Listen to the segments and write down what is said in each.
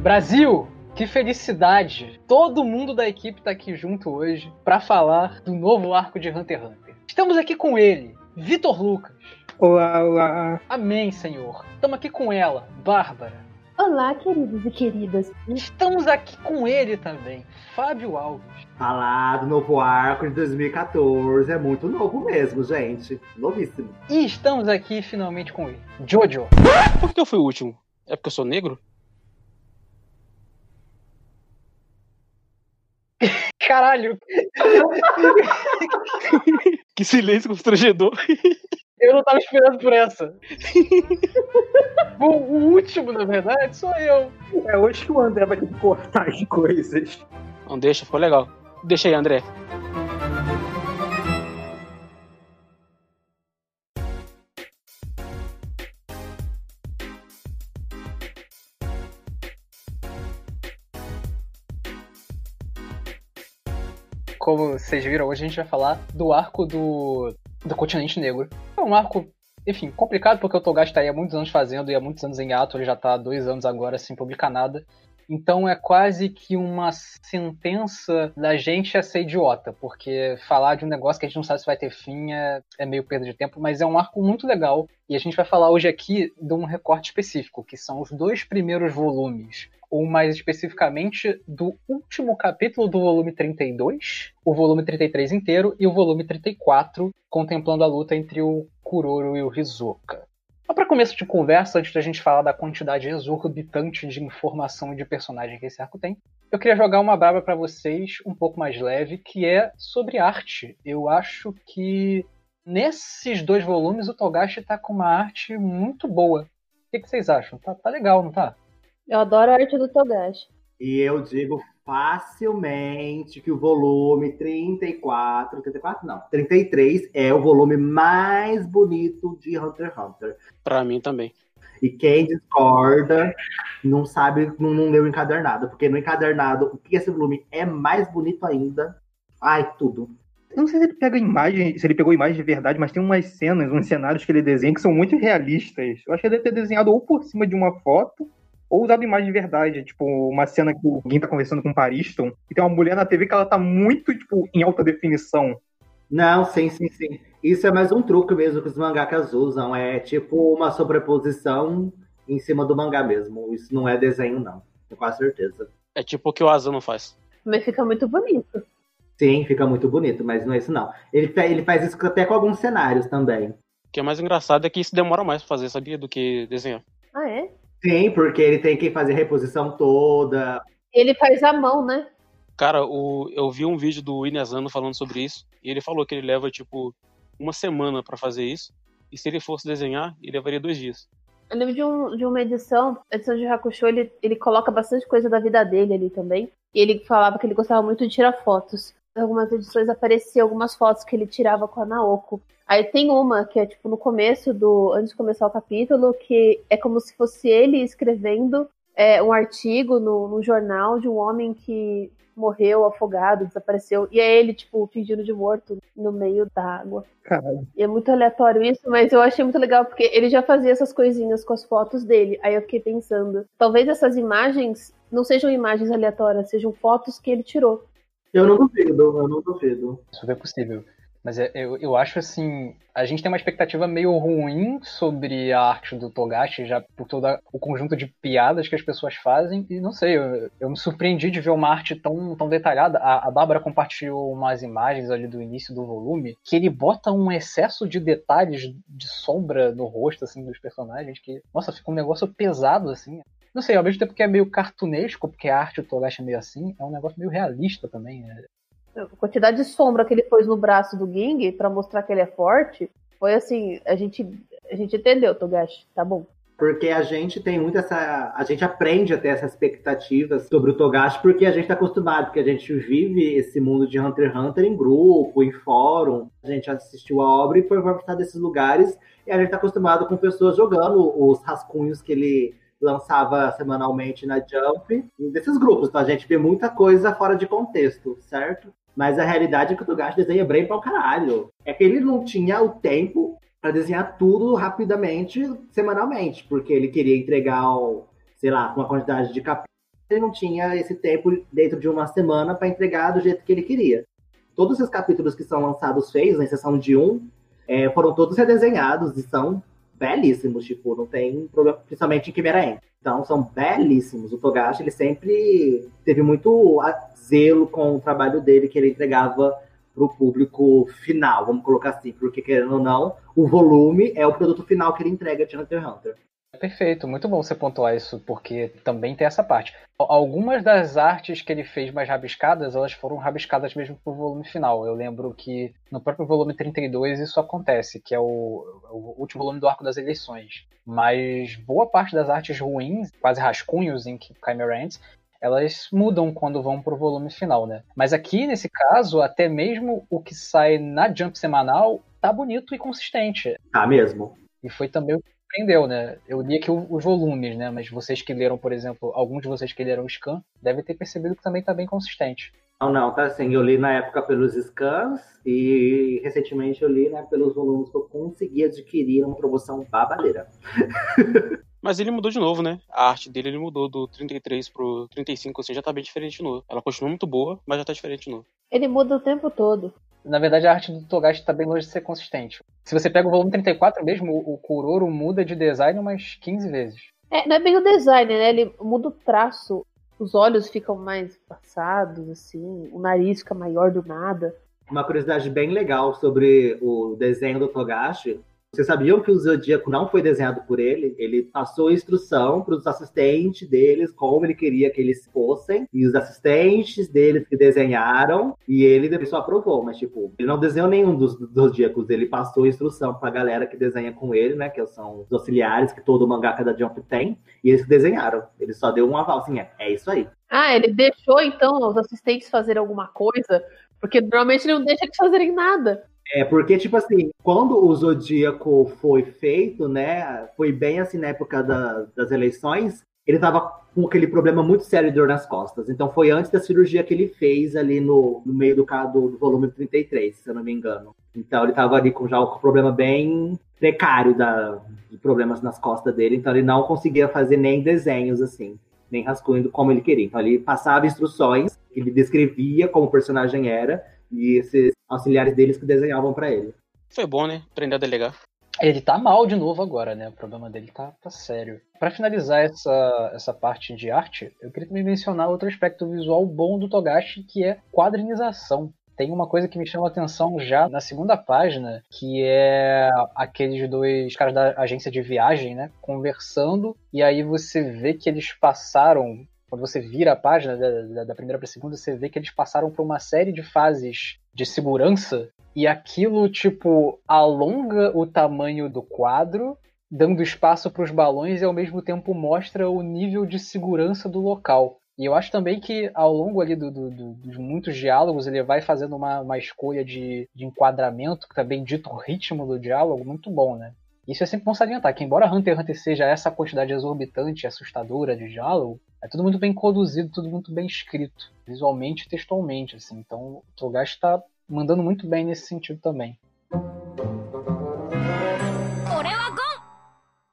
Brasil, que felicidade! Todo mundo da equipe tá aqui junto hoje para falar do novo arco de Hunter x Hunter. Estamos aqui com ele, Vitor Lucas. Olá, olá. Amém, Senhor. Estamos aqui com ela, Bárbara. Olá, queridos e queridas. Estamos aqui com ele também, Fábio Alves. Falar do novo arco de 2014 é muito novo mesmo, gente. Novíssimo. E estamos aqui finalmente com ele, Jojo. Por que eu fui o último? É porque eu sou negro? Caralho! que silêncio constrangedor. Eu não tava esperando por essa. o, o, último, na verdade, sou eu. É hoje que o André vai ter que cortar as coisas. Não deixa, ficou legal. Deixa aí, André. Como vocês viram, hoje a gente vai falar do arco do do continente negro. É um arco, enfim, complicado porque o Togashi tá aí há muitos anos fazendo e há muitos anos em ato, ele já tá há dois anos agora sem publicar nada. Então é quase que uma sentença da gente a ser idiota, porque falar de um negócio que a gente não sabe se vai ter fim é, é, meio perda de tempo, mas é um arco muito legal e a gente vai falar hoje aqui de um recorte específico, que são os dois primeiros volumes ou mais especificamente do último capítulo do volume 32, o volume 33 inteiro e o volume 34, contemplando a luta entre o Kuroro e o Hisoka. Só para começo de conversa, antes da gente falar da quantidade exorbitante de informação e de personagem que esse arco tem, eu queria jogar uma braba para vocês um pouco mais leve, que é sobre arte. Eu acho que nesses dois volumes o Togashi tá com uma arte muito boa. O que, que vocês acham? Tá, tá legal, não tá? Eu adoro a arte do Togashi. E eu digo facilmente que o volume 34, 34 não, 33 é o volume mais bonito de Hunter x Hunter. Pra mim também. E quem discorda não sabe, não, não leu encadernado, porque no encadernado, o que esse volume é mais bonito ainda. Ai, tudo. Eu não sei se ele pega imagem, se ele pegou imagem de verdade, mas tem umas cenas, uns cenários que ele desenha que são muito realistas. Eu acho que ele deve ter desenhado ou por cima de uma foto, ou usado imagem de verdade, tipo, uma cena que alguém tá conversando com o Pariston, e tem uma mulher na TV que ela tá muito, tipo, em alta definição. Não, sim, sim, sim. Isso é mais um truque mesmo que os mangakas usam. É tipo uma sobreposição em cima do mangá mesmo. Isso não é desenho, não. Com quase certeza. É tipo o que o Asano faz. Mas fica muito bonito. Sim, fica muito bonito, mas não é isso não. Ele, ele faz isso até com alguns cenários também. O que é mais engraçado é que isso demora mais pra fazer, sabia? Do que desenhar. Ah, é? Sim, porque ele tem que fazer a reposição toda. Ele faz a mão, né? Cara, o, eu vi um vídeo do Inezano falando sobre isso, e ele falou que ele leva, tipo, uma semana para fazer isso, e se ele fosse desenhar, ele levaria dois dias. Eu lembro de, um, de uma edição, a edição de Hakusho, ele, ele coloca bastante coisa da vida dele ali também, e ele falava que ele gostava muito de tirar fotos. Algumas edições apareciam algumas fotos que ele tirava com a Naoko. Aí tem uma que é tipo no começo do. antes de começar o capítulo, que é como se fosse ele escrevendo é, um artigo no, no jornal de um homem que morreu afogado, desapareceu. E é ele, tipo, fingindo de morto no meio da água. Caralho. E é muito aleatório isso, mas eu achei muito legal porque ele já fazia essas coisinhas com as fotos dele. Aí eu fiquei pensando, talvez essas imagens não sejam imagens aleatórias, sejam fotos que ele tirou. Eu não duvido, eu não duvido. É possível. Mas é, eu, eu acho assim, a gente tem uma expectativa meio ruim sobre a arte do Togashi, já por todo o conjunto de piadas que as pessoas fazem, e não sei, eu, eu me surpreendi de ver uma arte tão, tão detalhada. A, a Bárbara compartilhou umas imagens ali do início do volume, que ele bota um excesso de detalhes de sombra no rosto, assim, dos personagens, que, nossa, fica um negócio pesado, assim. Não sei, ao mesmo tempo que é meio cartunesco, porque a arte do Togashi é meio assim, é um negócio meio realista também, né? A quantidade de sombra que ele pôs no braço do Ging para mostrar que ele é forte, foi assim, a gente, a gente entendeu, Togashi, tá bom. Porque a gente tem muito essa. A gente aprende a ter essas expectativas sobre o Togashi, porque a gente está acostumado, porque a gente vive esse mundo de Hunter x Hunter em grupo, em fórum. A gente assistiu a obra e foi para desses lugares, e a gente está acostumado com pessoas jogando os rascunhos que ele lançava semanalmente na Jump, desses grupos. Então a gente vê muita coisa fora de contexto, certo? Mas a realidade é que o Togashi desenha bem pra caralho. É que ele não tinha o tempo para desenhar tudo rapidamente, semanalmente, porque ele queria entregar, o, sei lá, uma quantidade de capítulos ele não tinha esse tempo dentro de uma semana para entregar do jeito que ele queria. Todos os capítulos que são lançados feios, na exceção de um, é, foram todos redesenhados e são belíssimos, tipo, não tem problema, principalmente em Chimera Ant. Então, são belíssimos. O Togashi, ele sempre teve muito zelo com o trabalho dele que ele entregava para o público final, vamos colocar assim, porque querendo ou não, o volume é o produto final que ele entrega de Hunter x Hunter. Perfeito, muito bom você pontuar isso, porque também tem essa parte. Algumas das artes que ele fez mais rabiscadas, elas foram rabiscadas mesmo pro volume final. Eu lembro que no próprio volume 32 isso acontece, que é o, o último volume do Arco das Eleições. Mas boa parte das artes ruins, quase rascunhos em Chimera Ants, elas mudam quando vão pro volume final, né? Mas aqui, nesse caso, até mesmo o que sai na Jump semanal tá bonito e consistente. Tá mesmo. E foi também o surpreendeu, né? Eu li aqui os volumes, né? Mas vocês que leram, por exemplo, alguns de vocês que leram o scan, devem ter percebido que também tá bem consistente. Não, não, tá assim, eu li na época pelos scans e recentemente eu li né, pelos volumes que eu consegui adquirir uma promoção babadeira. Mas ele mudou de novo, né? A arte dele ele mudou do 33 pro 35, assim, já tá bem diferente de novo. Ela continua muito boa, mas já tá diferente de novo. Ele muda o tempo todo. Na verdade, a arte do Togashi tá bem longe de ser consistente. Se você pega o volume 34 mesmo, o Kuroro muda de design umas 15 vezes. É, não é bem o design, né? Ele muda o traço. Os olhos ficam mais passados, assim. O nariz fica maior do nada. Uma curiosidade bem legal sobre o desenho do Togashi vocês sabiam que o Zodíaco não foi desenhado por ele? Ele passou instrução para os assistentes deles, como ele queria que eles fossem, e os assistentes deles que desenharam, e ele só aprovou, mas tipo, ele não desenhou nenhum dos, Zodíacos, ele passou instrução para a galera que desenha com ele, né, que são os auxiliares que todo mangaka da Jump tem, e eles desenharam. Ele só deu um aval, assim, é, é isso aí. Ah, ele deixou então os assistentes fazerem alguma coisa, porque normalmente ele não deixa eles fazerem nada. É, porque, tipo assim, quando o Zodíaco foi feito, né, foi bem assim na época da, das eleições, ele tava com aquele problema muito sério de dor nas costas. Então foi antes da cirurgia que ele fez ali no, no meio do, do, do volume 33, se eu não me engano. Então ele tava ali com já um problema bem precário da, de problemas nas costas dele, então ele não conseguia fazer nem desenhos assim, nem rascunho como ele queria. Então ele passava instruções, ele descrevia como o personagem era, e esses auxiliares deles que desenhavam para ele. Foi bom, né? Aprender a delegar. Ele tá mal de novo agora, né? O problema dele tá, tá sério. Para finalizar essa, essa parte de arte, eu queria também mencionar outro aspecto visual bom do Togashi, que é quadrinização. Tem uma coisa que me chama a atenção já na segunda página, que é aqueles dois caras da agência de viagem, né? Conversando, e aí você vê que eles passaram quando você vira a página da, da primeira para a segunda, você vê que eles passaram por uma série de fases de segurança e aquilo, tipo, alonga o tamanho do quadro, dando espaço para os balões e ao mesmo tempo mostra o nível de segurança do local. E eu acho também que ao longo ali do, do, do, dos muitos diálogos ele vai fazendo uma, uma escolha de, de enquadramento, que também dita o ritmo do diálogo, muito bom, né? Isso é sempre bom salientar, que embora Hunter x Hunter seja essa quantidade exorbitante e assustadora de diálogo, é tudo muito bem conduzido, tudo muito bem escrito, visualmente e textualmente, assim. Então o Togashi está mandando muito bem nesse sentido também.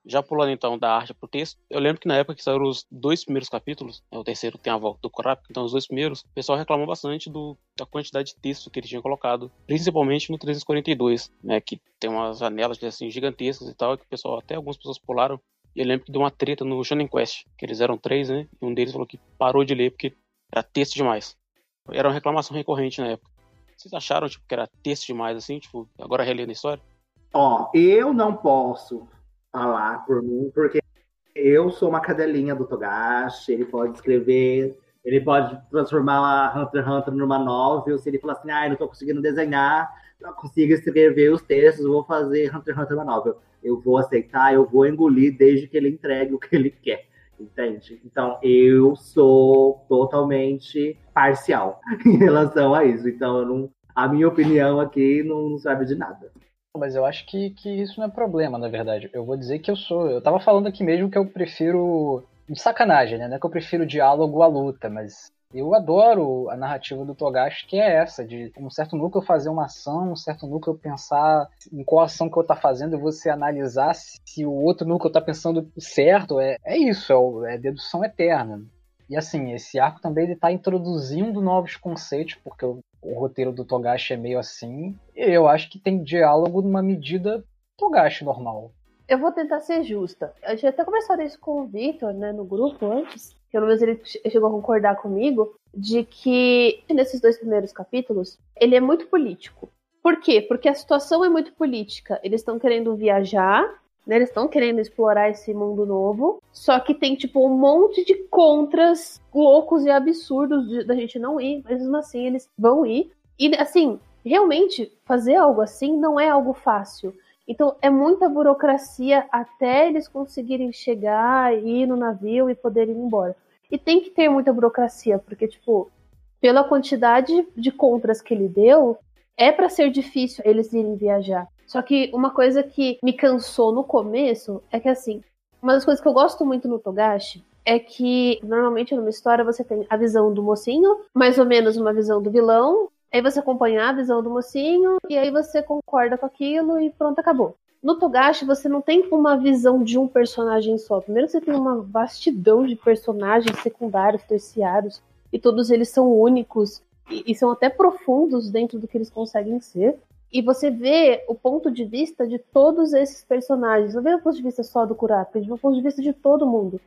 Já pulando então da arte pro texto, eu lembro que na época que saíram os dois primeiros capítulos, né, o terceiro tem a volta do Kurapika, então os dois primeiros, o pessoal reclamou bastante do, da quantidade de texto que ele tinha colocado, principalmente no 342, né, que tem umas janelas assim, gigantescas e tal, que o pessoal, até algumas pessoas pularam. E eu lembro que deu uma treta no Shonen Quest, que eles eram três, né, e um deles falou que parou de ler porque era texto demais. Era uma reclamação recorrente na época. Vocês acharam tipo, que era texto demais, assim, tipo, agora relendo a história? Ó, eu não posso falar por mim, porque eu sou uma cadelinha do Togashi, ele pode escrever, ele pode transformar a Hunter x Hunter numa novel, se ele falar assim, ah, não tô conseguindo desenhar, não consigo escrever os textos, vou fazer Hunter x Hunter novel. Eu vou aceitar, eu vou engolir desde que ele entregue o que ele quer. Entende? Então eu sou totalmente parcial em relação a isso. Então não, a minha opinião aqui não serve de nada. Mas eu acho que, que isso não é problema, na verdade. Eu vou dizer que eu sou. Eu tava falando aqui mesmo que eu prefiro. De sacanagem, né? Não é que eu prefiro diálogo à luta, mas eu adoro a narrativa do Togashi, que é essa, de um certo núcleo fazer uma ação, um certo núcleo pensar em qual ação que eu tá fazendo e você analisar se o outro núcleo tá pensando certo. É, é isso, é, é dedução eterna. E assim, esse arco também ele tá introduzindo novos conceitos, porque o, o roteiro do Togashi é meio assim. Eu acho que tem diálogo numa medida Togashi normal. Eu vou tentar ser justa. Eu tinha até conversado isso com o Victor, né, no grupo antes. Pelo menos ele chegou a concordar comigo de que nesses dois primeiros capítulos ele é muito político. Por quê? Porque a situação é muito política. Eles estão querendo viajar, né? Eles estão querendo explorar esse mundo novo. Só que tem, tipo, um monte de contras loucos e absurdos da gente não ir. Mas mesmo assim, eles vão ir. E, assim, realmente, fazer algo assim não é algo fácil. Então, é muita burocracia até eles conseguirem chegar, ir no navio e poderem ir embora. E tem que ter muita burocracia, porque, tipo, pela quantidade de contras que ele deu, é para ser difícil eles irem viajar. Só que uma coisa que me cansou no começo é que, assim, uma das coisas que eu gosto muito no Togashi é que normalmente numa história você tem a visão do mocinho, mais ou menos uma visão do vilão, aí você acompanha a visão do mocinho e aí você concorda com aquilo e pronto, acabou. No Togashi você não tem uma visão de um personagem só. Primeiro você tem uma vastidão de personagens secundários, terciários, e todos eles são únicos e, e são até profundos dentro do que eles conseguem ser. E você vê o ponto de vista de todos esses personagens. Não vê o ponto de vista só do Kurapika, vê o ponto de vista de todo mundo.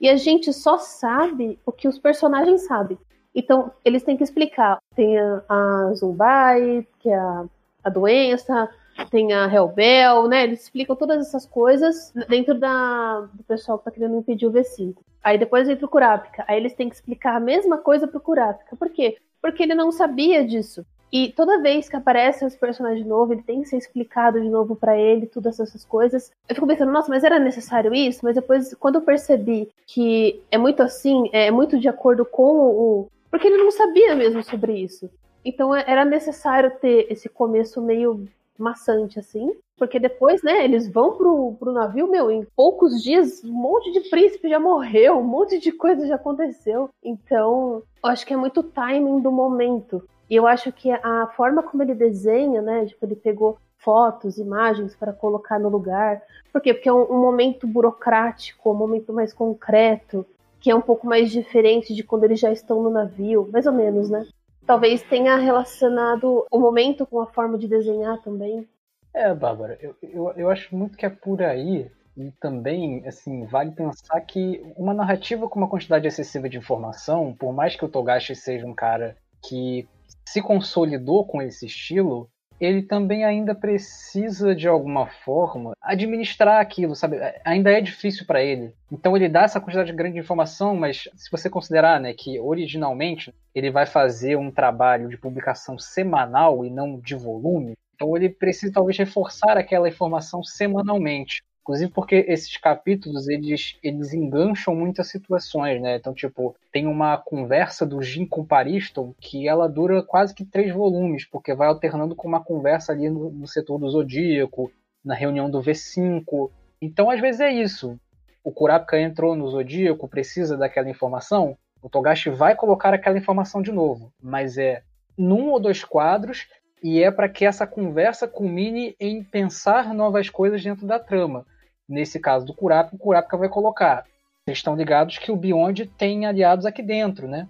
E a gente só sabe o que os personagens sabem. Então, eles têm que explicar. Tem a, a Zumbai, que é a, a doença, tem a Hellbell, né? Eles explicam todas essas coisas dentro da, do pessoal que tá querendo impedir o V5. Aí depois entra o Kurapika. Aí eles têm que explicar a mesma coisa pro Kurapika. Por quê? Porque ele não sabia disso. E toda vez que aparece esse personagem novo, ele tem que ser explicado de novo para ele, todas essas coisas. Eu fico pensando, nossa, mas era necessário isso? Mas depois, quando eu percebi que é muito assim, é muito de acordo com o. Porque ele não sabia mesmo sobre isso. Então é, era necessário ter esse começo meio maçante, assim. Porque depois, né, eles vão pro, pro navio, meu, em poucos dias, um monte de príncipe já morreu, um monte de coisa já aconteceu. Então, eu acho que é muito timing do momento. E eu acho que a forma como ele desenha, né, tipo, ele pegou fotos, imagens para colocar no lugar. Por quê? Porque é um, um momento burocrático, um momento mais concreto, que é um pouco mais diferente de quando eles já estão no navio, mais ou menos, né? Talvez tenha relacionado o momento com a forma de desenhar também. É, Bárbara, eu, eu, eu acho muito que é por aí. E também, assim, vale pensar que uma narrativa com uma quantidade excessiva de informação, por mais que o Togashi seja um cara que se consolidou com esse estilo, ele também ainda precisa de alguma forma administrar aquilo, sabe? Ainda é difícil para ele. Então ele dá essa quantidade grande de informação, mas se você considerar, né, que originalmente ele vai fazer um trabalho de publicação semanal e não de volume, então ele precisa talvez reforçar aquela informação semanalmente. Inclusive porque esses capítulos, eles, eles engancham muitas situações, né? Então, tipo, tem uma conversa do Jim com Pariston que ela dura quase que três volumes, porque vai alternando com uma conversa ali no, no setor do Zodíaco, na reunião do V5. Então, às vezes é isso. O Kurapika entrou no Zodíaco, precisa daquela informação, o Togashi vai colocar aquela informação de novo, mas é num ou dois quadros e é para que essa conversa culmine em pensar novas coisas dentro da trama. Nesse caso do Kurapika, o Kurapika vai colocar. Vocês estão ligados que o Beyond tem aliados aqui dentro, né?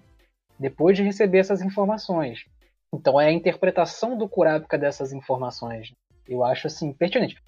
Depois de receber essas informações. Então é a interpretação do Kurapika dessas informações. Eu acho assim pertinente.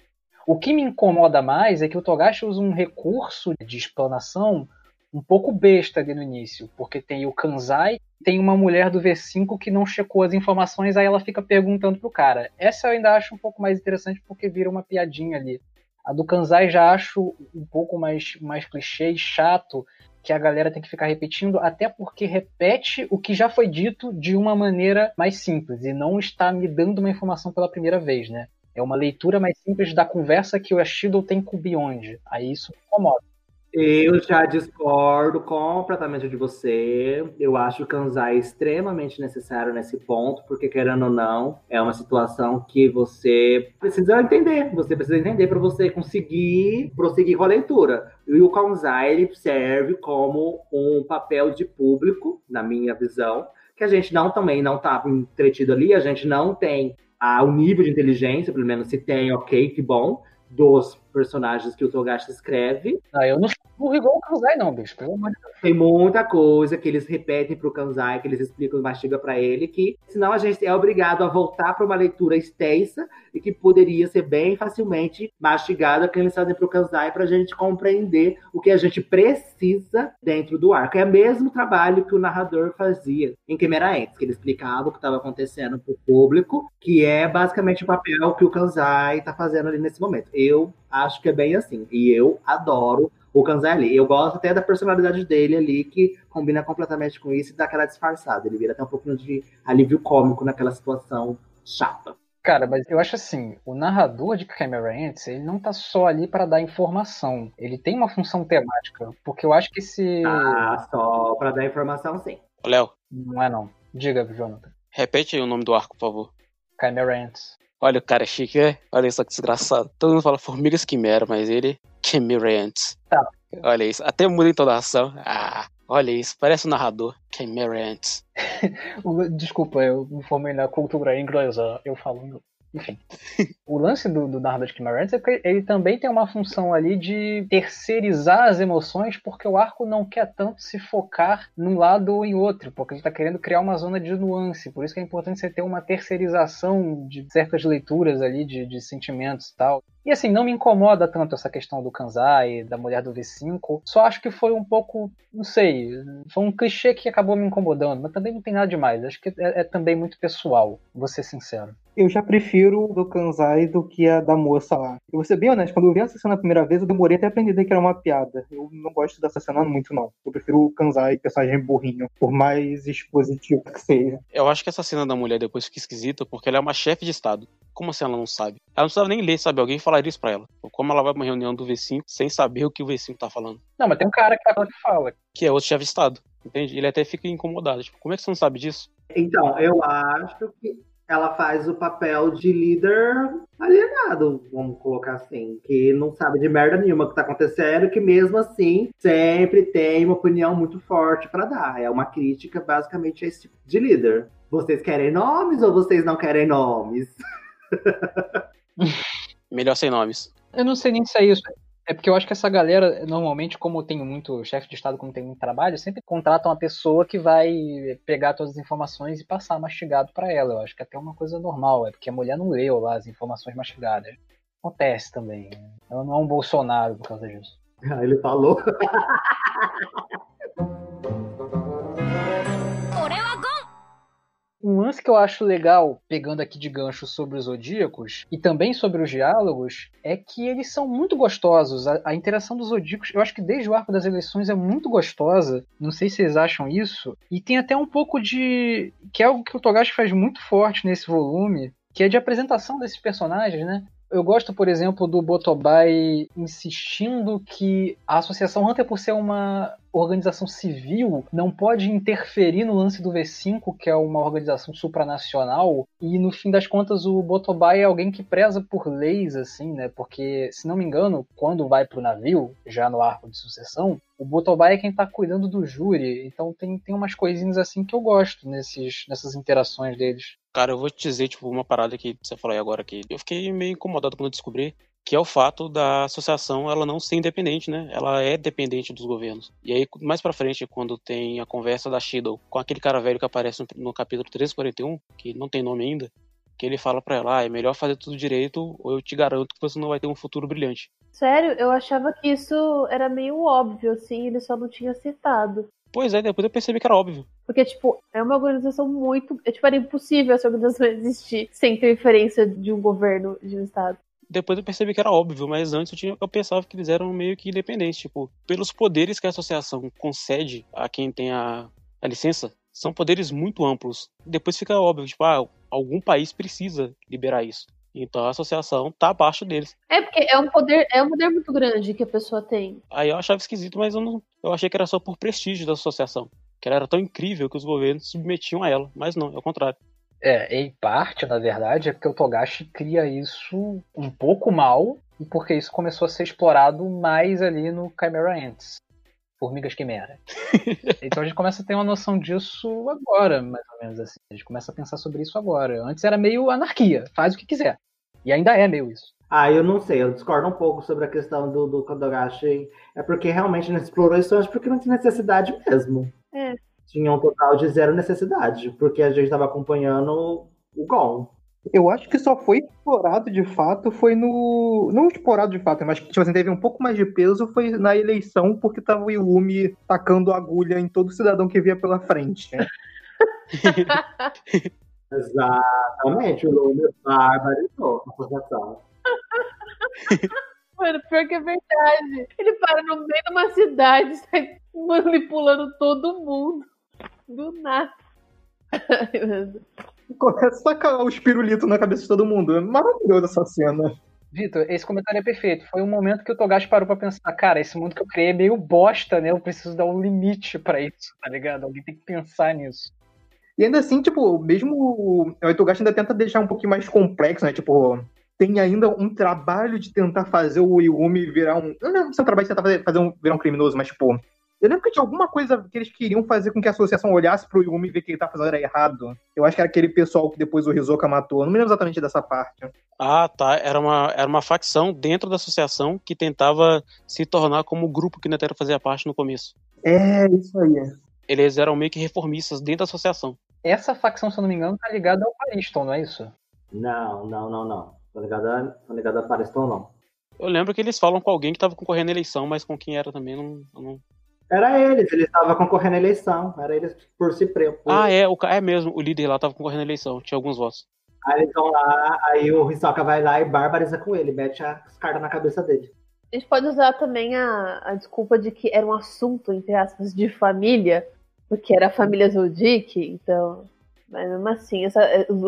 O que me incomoda mais é que o Togashi usa um recurso de explanação um pouco besta ali no início, porque tem o Kanzai, tem uma mulher do V5 que não checou as informações, aí ela fica perguntando pro cara. Essa eu ainda acho um pouco mais interessante porque vira uma piadinha ali. A do Kanzai já acho um pouco mais, mais clichê e chato, que a galera tem que ficar repetindo, até porque repete o que já foi dito de uma maneira mais simples e não está me dando uma informação pela primeira vez, né? É uma leitura mais simples da conversa que o Ashido tem com o Beyond. Aí isso me incomoda. Eu já discordo completamente de você. Eu acho o Kanzai extremamente necessário nesse ponto, porque querendo ou não, é uma situação que você precisa entender. Você precisa entender para você conseguir prosseguir com a leitura. E o Kanzai ele serve como um papel de público, na minha visão, que a gente não também não está entretido ali, a gente não tem ah, o nível de inteligência, pelo menos se tem, ok, que bom dos personagens que o Togashi escreve. Ah, eu não Não igual o Kanzai, não, bicho. Pelo amor de Deus. Tem muita coisa que eles repetem pro Kanzai, que eles explicam, mastiga para ele, que senão a gente é obrigado a voltar para uma leitura extensa e que poderia ser bem facilmente mastigada que eles fazem pro Kanzai pra gente compreender o que a gente precisa dentro do arco. É o mesmo trabalho que o narrador fazia em Quimera que ele explicava o que estava acontecendo pro público, que é basicamente o papel que o Kanzai tá fazendo ali nesse momento. Eu acho que é bem assim. E eu adoro o Kanzai ali. Eu gosto até da personalidade dele ali, que combina completamente com isso e dá aquela disfarçada. Ele vira até um pouquinho de alívio cômico naquela situação chata. Cara, mas eu acho assim, o narrador de Camera Ants, ele não tá só ali para dar informação. Ele tem uma função temática, porque eu acho que esse... Ah, só para dar informação, sim. Ô, Léo, Não é não. Diga, Jonathan. repete aí o nome do arco, por favor. Camera Ants. Olha o cara é chique, né? Olha só que desgraçado. Todo mundo fala Formigas Quimera, mas ele... Chimerants. Tá. Olha isso. Até muda a entonação. Ah, olha isso. Parece um narrador. Chimerants. O- Desculpa, eu me formei na cultura inglesa, eu falo. Enfim. o lance do, do de Camera Ants é que ele também tem uma função ali de terceirizar as emoções, porque o arco não quer tanto se focar num lado ou em outro, porque ele está querendo criar uma zona de nuance. Por isso que é importante você ter uma terceirização de certas leituras ali, de, de sentimentos e tal. E assim, não me incomoda tanto essa questão do Kanzai, da mulher do V5. Só acho que foi um pouco, não sei, foi um clichê que acabou me incomodando, mas também não tem nada demais. Acho que é, é também muito pessoal, vou ser sincero. Eu já prefiro o do Kanzai do que a da moça lá. Eu vou ser bem honesto, quando eu vi essa cena a primeira vez, eu demorei até a aprender que era uma piada. Eu não gosto dessa cena muito, não. Eu prefiro o Kanzai, personagem burrinho, por mais expositivo que seja. Eu acho que essa cena da mulher depois fica esquisita porque ela é uma chefe de estado. Como assim ela não sabe? Ela não sabe nem ler, sabe? Alguém falaria isso pra ela. Como ela vai pra uma reunião do V5 sem saber o que o V5 tá falando? Não, mas tem um cara que tá que fala. Que é outro chefe de estado. Entende? Ele até fica incomodado. Tipo, como é que você não sabe disso? Então, eu acho que ela faz o papel de líder alienado, vamos colocar assim, que não sabe de merda nenhuma que tá acontecendo, que mesmo assim sempre tem uma opinião muito forte pra dar. É uma crítica basicamente a esse tipo de líder. Vocês querem nomes ou vocês não querem nomes? Melhor sem nomes. Eu não sei nem se é isso. É porque eu acho que essa galera, normalmente, como tem muito chefe de estado, como tem muito trabalho, sempre contratam uma pessoa que vai pegar todas as informações e passar mastigado pra ela. Eu acho que é até uma coisa normal, é porque a mulher não leu lá as informações mastigadas. Acontece também. né? Ela não é um Bolsonaro por causa disso. Ah, Ele falou. Um lance que eu acho legal, pegando aqui de gancho sobre os zodíacos e também sobre os diálogos, é que eles são muito gostosos. A, a interação dos zodíacos, eu acho que desde o arco das eleições é muito gostosa. Não sei se vocês acham isso. E tem até um pouco de. que é algo que o Togashi faz muito forte nesse volume, que é de apresentação desses personagens, né? Eu gosto, por exemplo, do Botobai insistindo que a Associação Hunter, por ser uma organização civil, não pode interferir no lance do V5, que é uma organização supranacional, e no fim das contas o Botobai é alguém que preza por leis, assim, né? Porque, se não me engano, quando vai pro navio, já no arco de sucessão, o Botobai é quem tá cuidando do júri, então tem, tem umas coisinhas assim que eu gosto nesses, nessas interações deles. Cara, eu vou te dizer, tipo, uma parada que você falou aí agora que eu fiquei meio incomodado quando eu descobri, que é o fato da associação ela não ser independente, né? Ela é dependente dos governos. E aí, mais pra frente, quando tem a conversa da Shido com aquele cara velho que aparece no, capítulo 1341, que não tem nome ainda, que ele fala pra ela, ah, é melhor fazer tudo direito ou eu te garanto que você não vai ter um futuro brilhante. Sério, eu achava que isso era meio óbvio, assim, ele só não tinha citado. Pois é, depois eu percebi que era óbvio. Porque, tipo, é uma organização muito. É, tipo, era impossível essa organização existir sem interferência de um governo, de um Estado. Depois eu percebi que era óbvio, mas antes eu, tinha, eu pensava que eles eram meio que independentes. Tipo, pelos poderes que a associação concede a quem tem a, a licença, são poderes muito amplos. Depois fica óbvio, tipo, ah, algum país precisa liberar isso. Então a associação tá abaixo deles. É, porque é um poder, é um poder muito grande que a pessoa tem. Aí eu achava esquisito, mas eu não. Eu achei que era só por prestígio da associação. Que ela era tão incrível que os governos submetiam a ela. Mas não, é o contrário. É, em parte, na verdade, é porque o Togashi cria isso um pouco mal e porque isso começou a ser explorado mais ali no Chimera Ants. Formigas Quimera. então a gente começa a ter uma noção disso agora, mais ou menos assim. A gente começa a pensar sobre isso agora. Antes era meio anarquia, faz o que quiser. E ainda é meio isso. Ah, eu não sei, eu discordo um pouco sobre a questão do, do Kodogashi. É porque realmente não explorou isso, acho porque não tinha necessidade mesmo. É. Tinha um total de zero necessidade, porque a gente estava acompanhando o Gon. Eu acho que só foi explorado de fato, foi no. Não explorado de fato, mas que tipo assim, teve um pouco mais de peso foi na eleição, porque tava o Ilumi tacando agulha em todo cidadão que via pela frente. né? Exatamente, o Lume barbarizou a. Mano, pior que é verdade. Ele para no meio de uma cidade, sai manipulando todo mundo. Do nada. Começa a tacar os pirulitos na cabeça de todo mundo. É maravilhoso essa cena. Vitor, esse comentário é perfeito. Foi um momento que o Togashi parou pra pensar, cara, esse mundo que eu criei é meio bosta, né? Eu preciso dar um limite pra isso, tá ligado? Alguém tem que pensar nisso. E ainda assim, tipo, mesmo o o Itogashi ainda tenta deixar um pouquinho mais complexo, né? Tipo, tem ainda um trabalho de tentar fazer o Yumi virar um. Não se é um trabalho de tentar fazer, fazer um, virar um criminoso, mas, tipo. Eu lembro que tinha alguma coisa que eles queriam fazer com que a associação olhasse pro Yumi e ver que ele tá fazendo era errado. Eu acho que era aquele pessoal que depois o Hisoka matou. Eu não me lembro exatamente dessa parte. Ah, tá. Era uma, era uma facção dentro da associação que tentava se tornar como o grupo que Netero fazia parte no começo. É, isso aí. Eles eram meio que reformistas dentro da associação. Essa facção, se eu não me engano, tá ligada ao Pariston, não é isso? Não, não, não, não. Tô ligado a, tô ligado a Pariston, não. Eu lembro que eles falam com alguém que tava concorrendo à eleição, mas com quem era também não. não... Era eles, eles estavam concorrendo à eleição. Era eles por si próprio. Ah, é, o, é mesmo, o líder lá tava concorrendo à eleição, tinha alguns votos. Aí eles vão lá, aí o Hisoka vai lá e barbariza com ele, mete as cartas na cabeça dele. A gente pode usar também a, a desculpa de que era um assunto, entre aspas, de família, porque era a família Zoldyck, então. Mas mesmo assim, essa,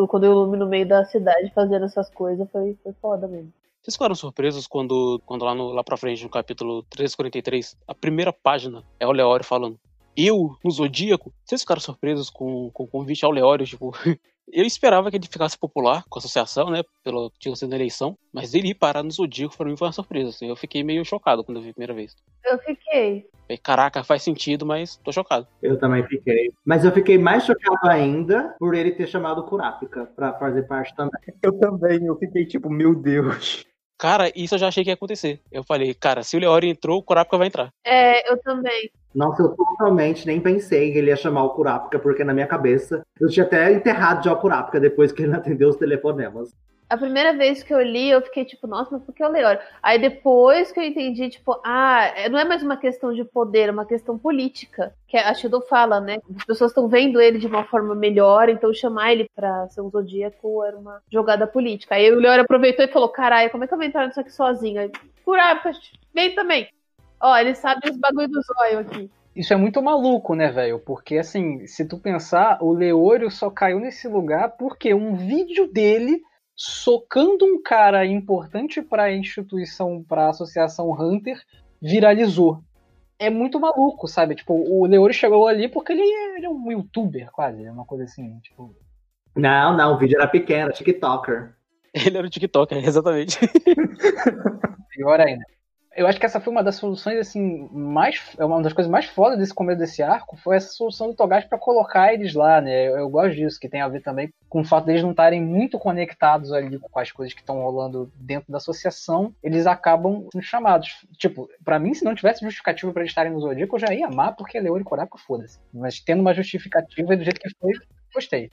quando eu Lume no meio da cidade fazendo essas coisas foi, foi foda mesmo. Vocês ficaram surpresos quando, quando lá, no, lá pra frente, no capítulo 343, a primeira página é o Leório falando eu no Zodíaco? Vocês ficaram surpresos com, com o convite ao Leório? Tipo, eu esperava que ele ficasse popular com a associação, né? Pelo que tinha sido na eleição, mas ele ir parar no Zodíaco pra mim foi uma surpresa. Assim, eu fiquei meio chocado quando eu vi a primeira vez. Eu fiquei. Falei, Caraca, faz sentido, mas tô chocado. Eu também fiquei. Mas eu fiquei mais chocado ainda por ele ter chamado o Kurapika pra fazer parte também. Eu também, eu fiquei tipo, meu Deus. Cara, isso eu já achei que ia acontecer. Eu falei, cara, se o Leório entrou, o Kurapika vai entrar. É, eu também. Nossa, eu totalmente nem pensei que ele ia chamar o Kurapika, porque na minha cabeça eu tinha até enterrado já o Kurapika depois que ele atendeu os telefonemas. A primeira vez que eu li, eu fiquei tipo, nossa, mas por que o Leório? Aí depois que eu entendi, tipo, ah, é- não é mais uma questão de poder, é uma questão política. Que a Shido fala, né? As pessoas estão vendo ele de uma forma melhor, então chamar ele pra ser um zodíaco era uma jogada política. Aí o Leório aproveitou e falou: caralho, como é que eu vou entrar nisso aqui sozinho? Aí, Kurapika, vem também. Ó, ele sabe os bagulho do zóio aqui. Isso é muito maluco, né, velho? Porque, assim, se tu pensar, o Leório só caiu nesse lugar porque um vídeo dele socando um cara importante pra instituição, pra associação Hunter, viralizou. É muito maluco, sabe? Tipo, o Leório chegou ali porque ele é, ele é um youtuber, quase, é uma coisa assim, tipo... Não, não, o vídeo era pequeno, era TikToker. Ele era o TikTok, exatamente. Pior ainda. Eu acho que essa foi uma das soluções, assim, mais. É uma das coisas mais fodas desse começo desse arco, foi essa solução do Togashi pra colocar eles lá, né? Eu, eu gosto disso, que tem a ver também com o fato deles não estarem muito conectados ali com as coisas que estão rolando dentro da associação, eles acabam sendo chamados. Tipo, pra mim, se não tivesse justificativa pra eles estarem no Zodíaco, eu já ia amar, porque Leone e Kurapika, foda-se. Mas tendo uma justificativa do jeito que foi, gostei.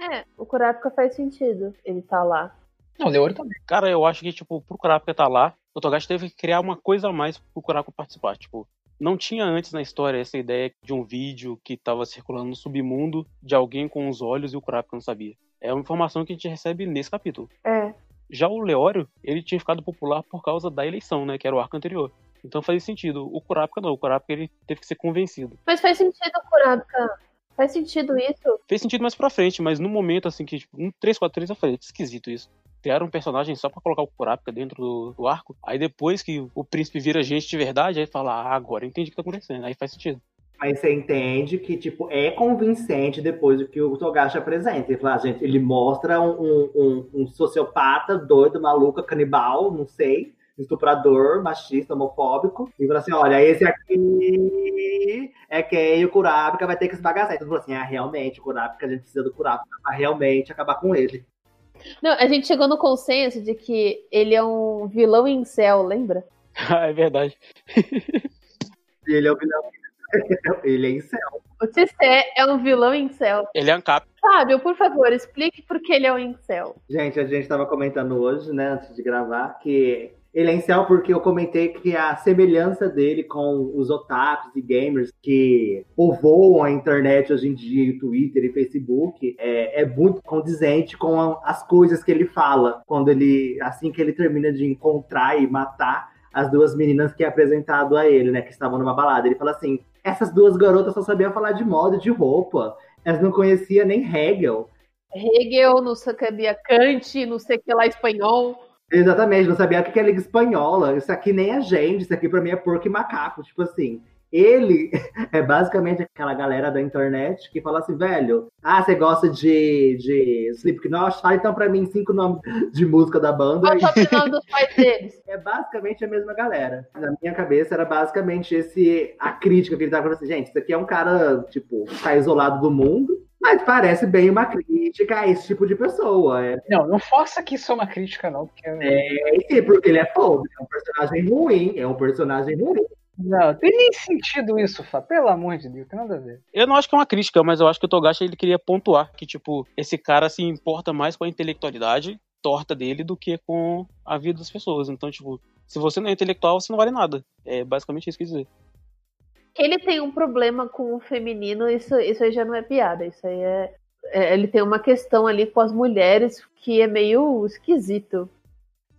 É, o Kurapika faz sentido. Ele tá lá. Não, o Leone também. Cara, eu acho que, tipo, pro Kurapika estar lá, o Togashi teve que criar uma coisa a mais pro Kurapika participar. Tipo, não tinha antes na história essa ideia de um vídeo que tava circulando no submundo de alguém com os olhos e o Kurapika não sabia. É uma informação que a gente recebe nesse capítulo. É. Já o Leório, ele tinha ficado popular por causa da eleição, né? Que era o arco anterior. Então fazia sentido. O Kurapika não. O Kurapika ele teve que ser convencido. Mas faz sentido o Kurapika. Faz sentido isso? Fez sentido mais pra frente, mas no momento, assim, que, tipo, um 343 eu falei, esquisito isso. Criaram um personagem só pra colocar o Kurapika dentro do, do arco. Aí depois que o príncipe vira gente de verdade, aí fala, ah, agora eu entendi o que tá acontecendo. Aí faz sentido. Mas você entende que, tipo, é convincente depois do que o Togashi apresenta. Ele, fala, "Ah, gente, ele mostra um, um, um- um sociopata, doido, maluco, canibal, não sei, estuprador, machista, homofóbico. E fala assim, olha, esse aqui é quem o Kurapika vai ter que esbagaçar. Então, falou assim, ah, realmente, o Kurapika, a gente precisa do Kurapika pra realmente acabar com ele. Não, a gente chegou no consenso de que ele é um vilão em céu, lembra? Ah, é verdade. Ele é o vilão. Ele é em céu. O Tissé é um vilão em céu. Ele é ANCAP. Fábio, por favor, explique por que ele é um incel. Gente, a gente estava comentando hoje, né, antes de gravar, que ele é incel porque eu comentei que a semelhança dele com os otakus e gamers que povoam a internet hoje em dia, e Twitter e Facebook, é, é muito condizente com a- as coisas que ele fala. Quando ele, assim que ele termina de encontrar e matar as duas meninas que é apresentado a ele, né, que estavam numa balada. Ele fala assim: essas duas garotas só sabiam falar de moda de roupa. Elas não conheciam nem Hegel. Hegel, não sabia Kant, não sei o que lá espanhol. Exatamente, não sabia o que é liga espanhola. Isso aqui nem é gente, isso aqui pra mim é porco e macaco. Tipo assim, ele é basicamente aquela galera da internet que fala assim, velho, ah, você gosta de, de Slipknot? Fala então pra mim cinco nomes de música da banda. Qual é o sobrenome dos pais deles? É basicamente a mesma galera. Na minha cabeça era basicamente esse a crítica que ele tava falando assim, gente, isso aqui é um cara, tipo, tá isolado do mundo, mas parece bem uma crítica a esse tipo de pessoa. É, Não, não força que isso é uma crítica, não, porque. é sim, porque ele é podre, é um personagem ruim, é um personagem ruim. Não, tem nem sentido isso, Fá. Pelo amor de Deus, tem nada a ver. Eu não acho que é uma crítica, mas eu acho que o Togashi ele queria pontuar que, tipo, esse cara se importa mais com a intelectualidade torta dele do que com a vida das pessoas. Então, tipo, se você não é intelectual, você não vale nada. É basicamente isso que eu quis dizer. Ele tem um problema com o feminino, isso, isso aí já não é piada. Isso aí é, é- Ele tem uma questão ali com as mulheres que é meio esquisito.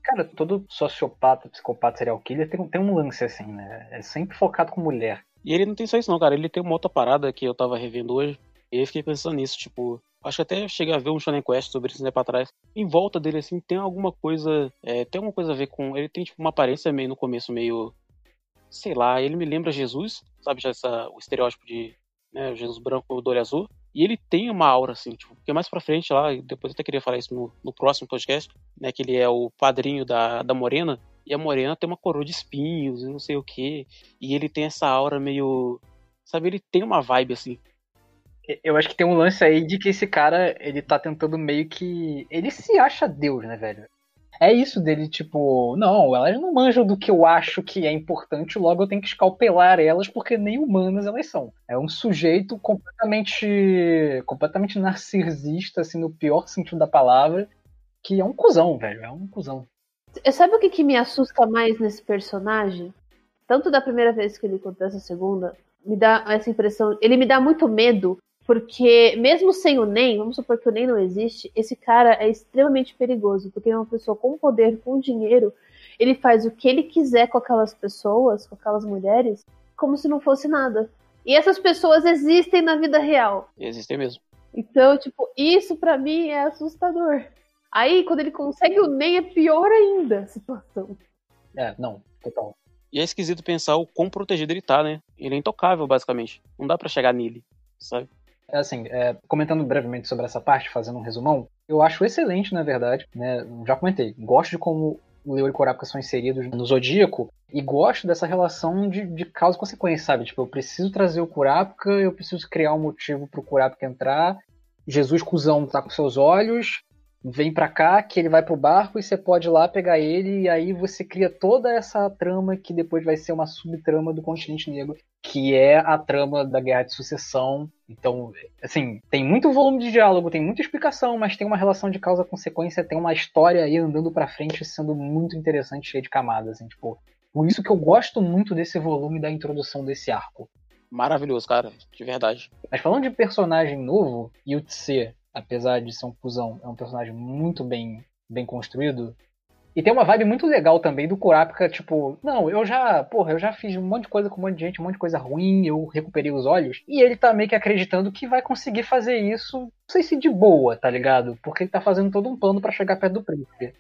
Cara, todo sociopata, psicopata, serial killer tem, um- tem um lance assim, né? É sempre focado com mulher. E ele não tem só isso, não, cara. Ele tem uma outra parada que eu tava revendo hoje. E eu fiquei pensando nisso, tipo. Acho que até cheguei a ver um Shonen Quest sobre isso um tempo atrás. Em volta dele, assim, tem alguma coisa. é, tem alguma coisa a ver com. Ele tem, tipo, uma aparência meio no começo, meio. Sei lá, ele me lembra Jesus, sabe? Já essa, o estereótipo de. Né, Jesus branco, do olho azul. E ele tem uma aura, assim, tipo, porque mais pra frente lá, depois eu até queria falar isso no, no próximo podcast, né? Que ele é o padrinho da, da Morena. E a Morena tem uma coroa de espinhos e não sei o que. E ele tem essa aura meio. Sabe, ele tem uma vibe assim. Eu acho que tem um lance aí de que esse cara, ele tá tentando meio que. Ele se acha Deus, né, velho? É isso dele, tipo, não, elas não manjam do que eu acho que é importante, logo eu tenho que escalpelar elas, porque nem humanas elas são. É um sujeito completamente. completamente narcisista, assim, no pior sentido da palavra, que é um cuzão, velho. É um cuzão. Sabe o que, que me assusta mais nesse personagem? Tanto da primeira vez que ele quanto dessa segunda, me dá essa impressão. Ele me dá muito medo, porque mesmo sem o NEM, vamos supor que o NEM não existe, esse cara é extremamente perigoso, porque é uma pessoa com poder, com dinheiro, ele faz o que ele quiser com aquelas pessoas, com aquelas mulheres, como se não fosse nada. E essas pessoas existem na vida real. Existem mesmo. Então, tipo, isso pra mim é assustador. Aí, quando ele consegue o NEM, é pior ainda a situação. É, não, total. E é esquisito pensar o quão protegido ele tá, né? Ele é intocável, basicamente. Não dá pra chegar nele, sabe? É assim, é, comentando brevemente sobre essa parte, fazendo um resumão, eu acho excelente, na verdade, né? Já comentei, gosto de como o Leo e Kurapika são inseridos no Zodíaco e gosto dessa relação de, de causa e consequência, sabe? Tipo, eu preciso trazer o Kurapika, eu preciso criar um motivo pro Kurapika entrar, Jesus cuzão tá com seus olhos, vem pra cá, que ele vai pro barco e você pode ir lá pegar ele, e aí você cria toda essa trama que depois vai ser uma subtrama do continente negro, que é a trama da guerra de sucessão. Então, assim, tem muito volume de diálogo, tem muita explicação, mas tem uma relação de causa-consequência, tem uma história aí andando pra frente sendo muito interessante, cheia de camadas, assim, tipo. Por isso que eu gosto muito desse volume da introdução desse arco. Maravilhoso, cara. De verdade. Mas falando de personagem novo, Yutse, apesar de ser um cuzão, é um personagem muito bem, bem construído. E tem uma vibe muito legal também do Kurapika, tipo, não, eu já, porra, eu já fiz um monte de coisa com um monte de gente, um monte de coisa ruim, eu recuperei os olhos. E ele tá meio que acreditando que vai conseguir fazer isso, não sei se de boa, tá ligado? Porque ele tá fazendo todo um plano para chegar perto do príncipe.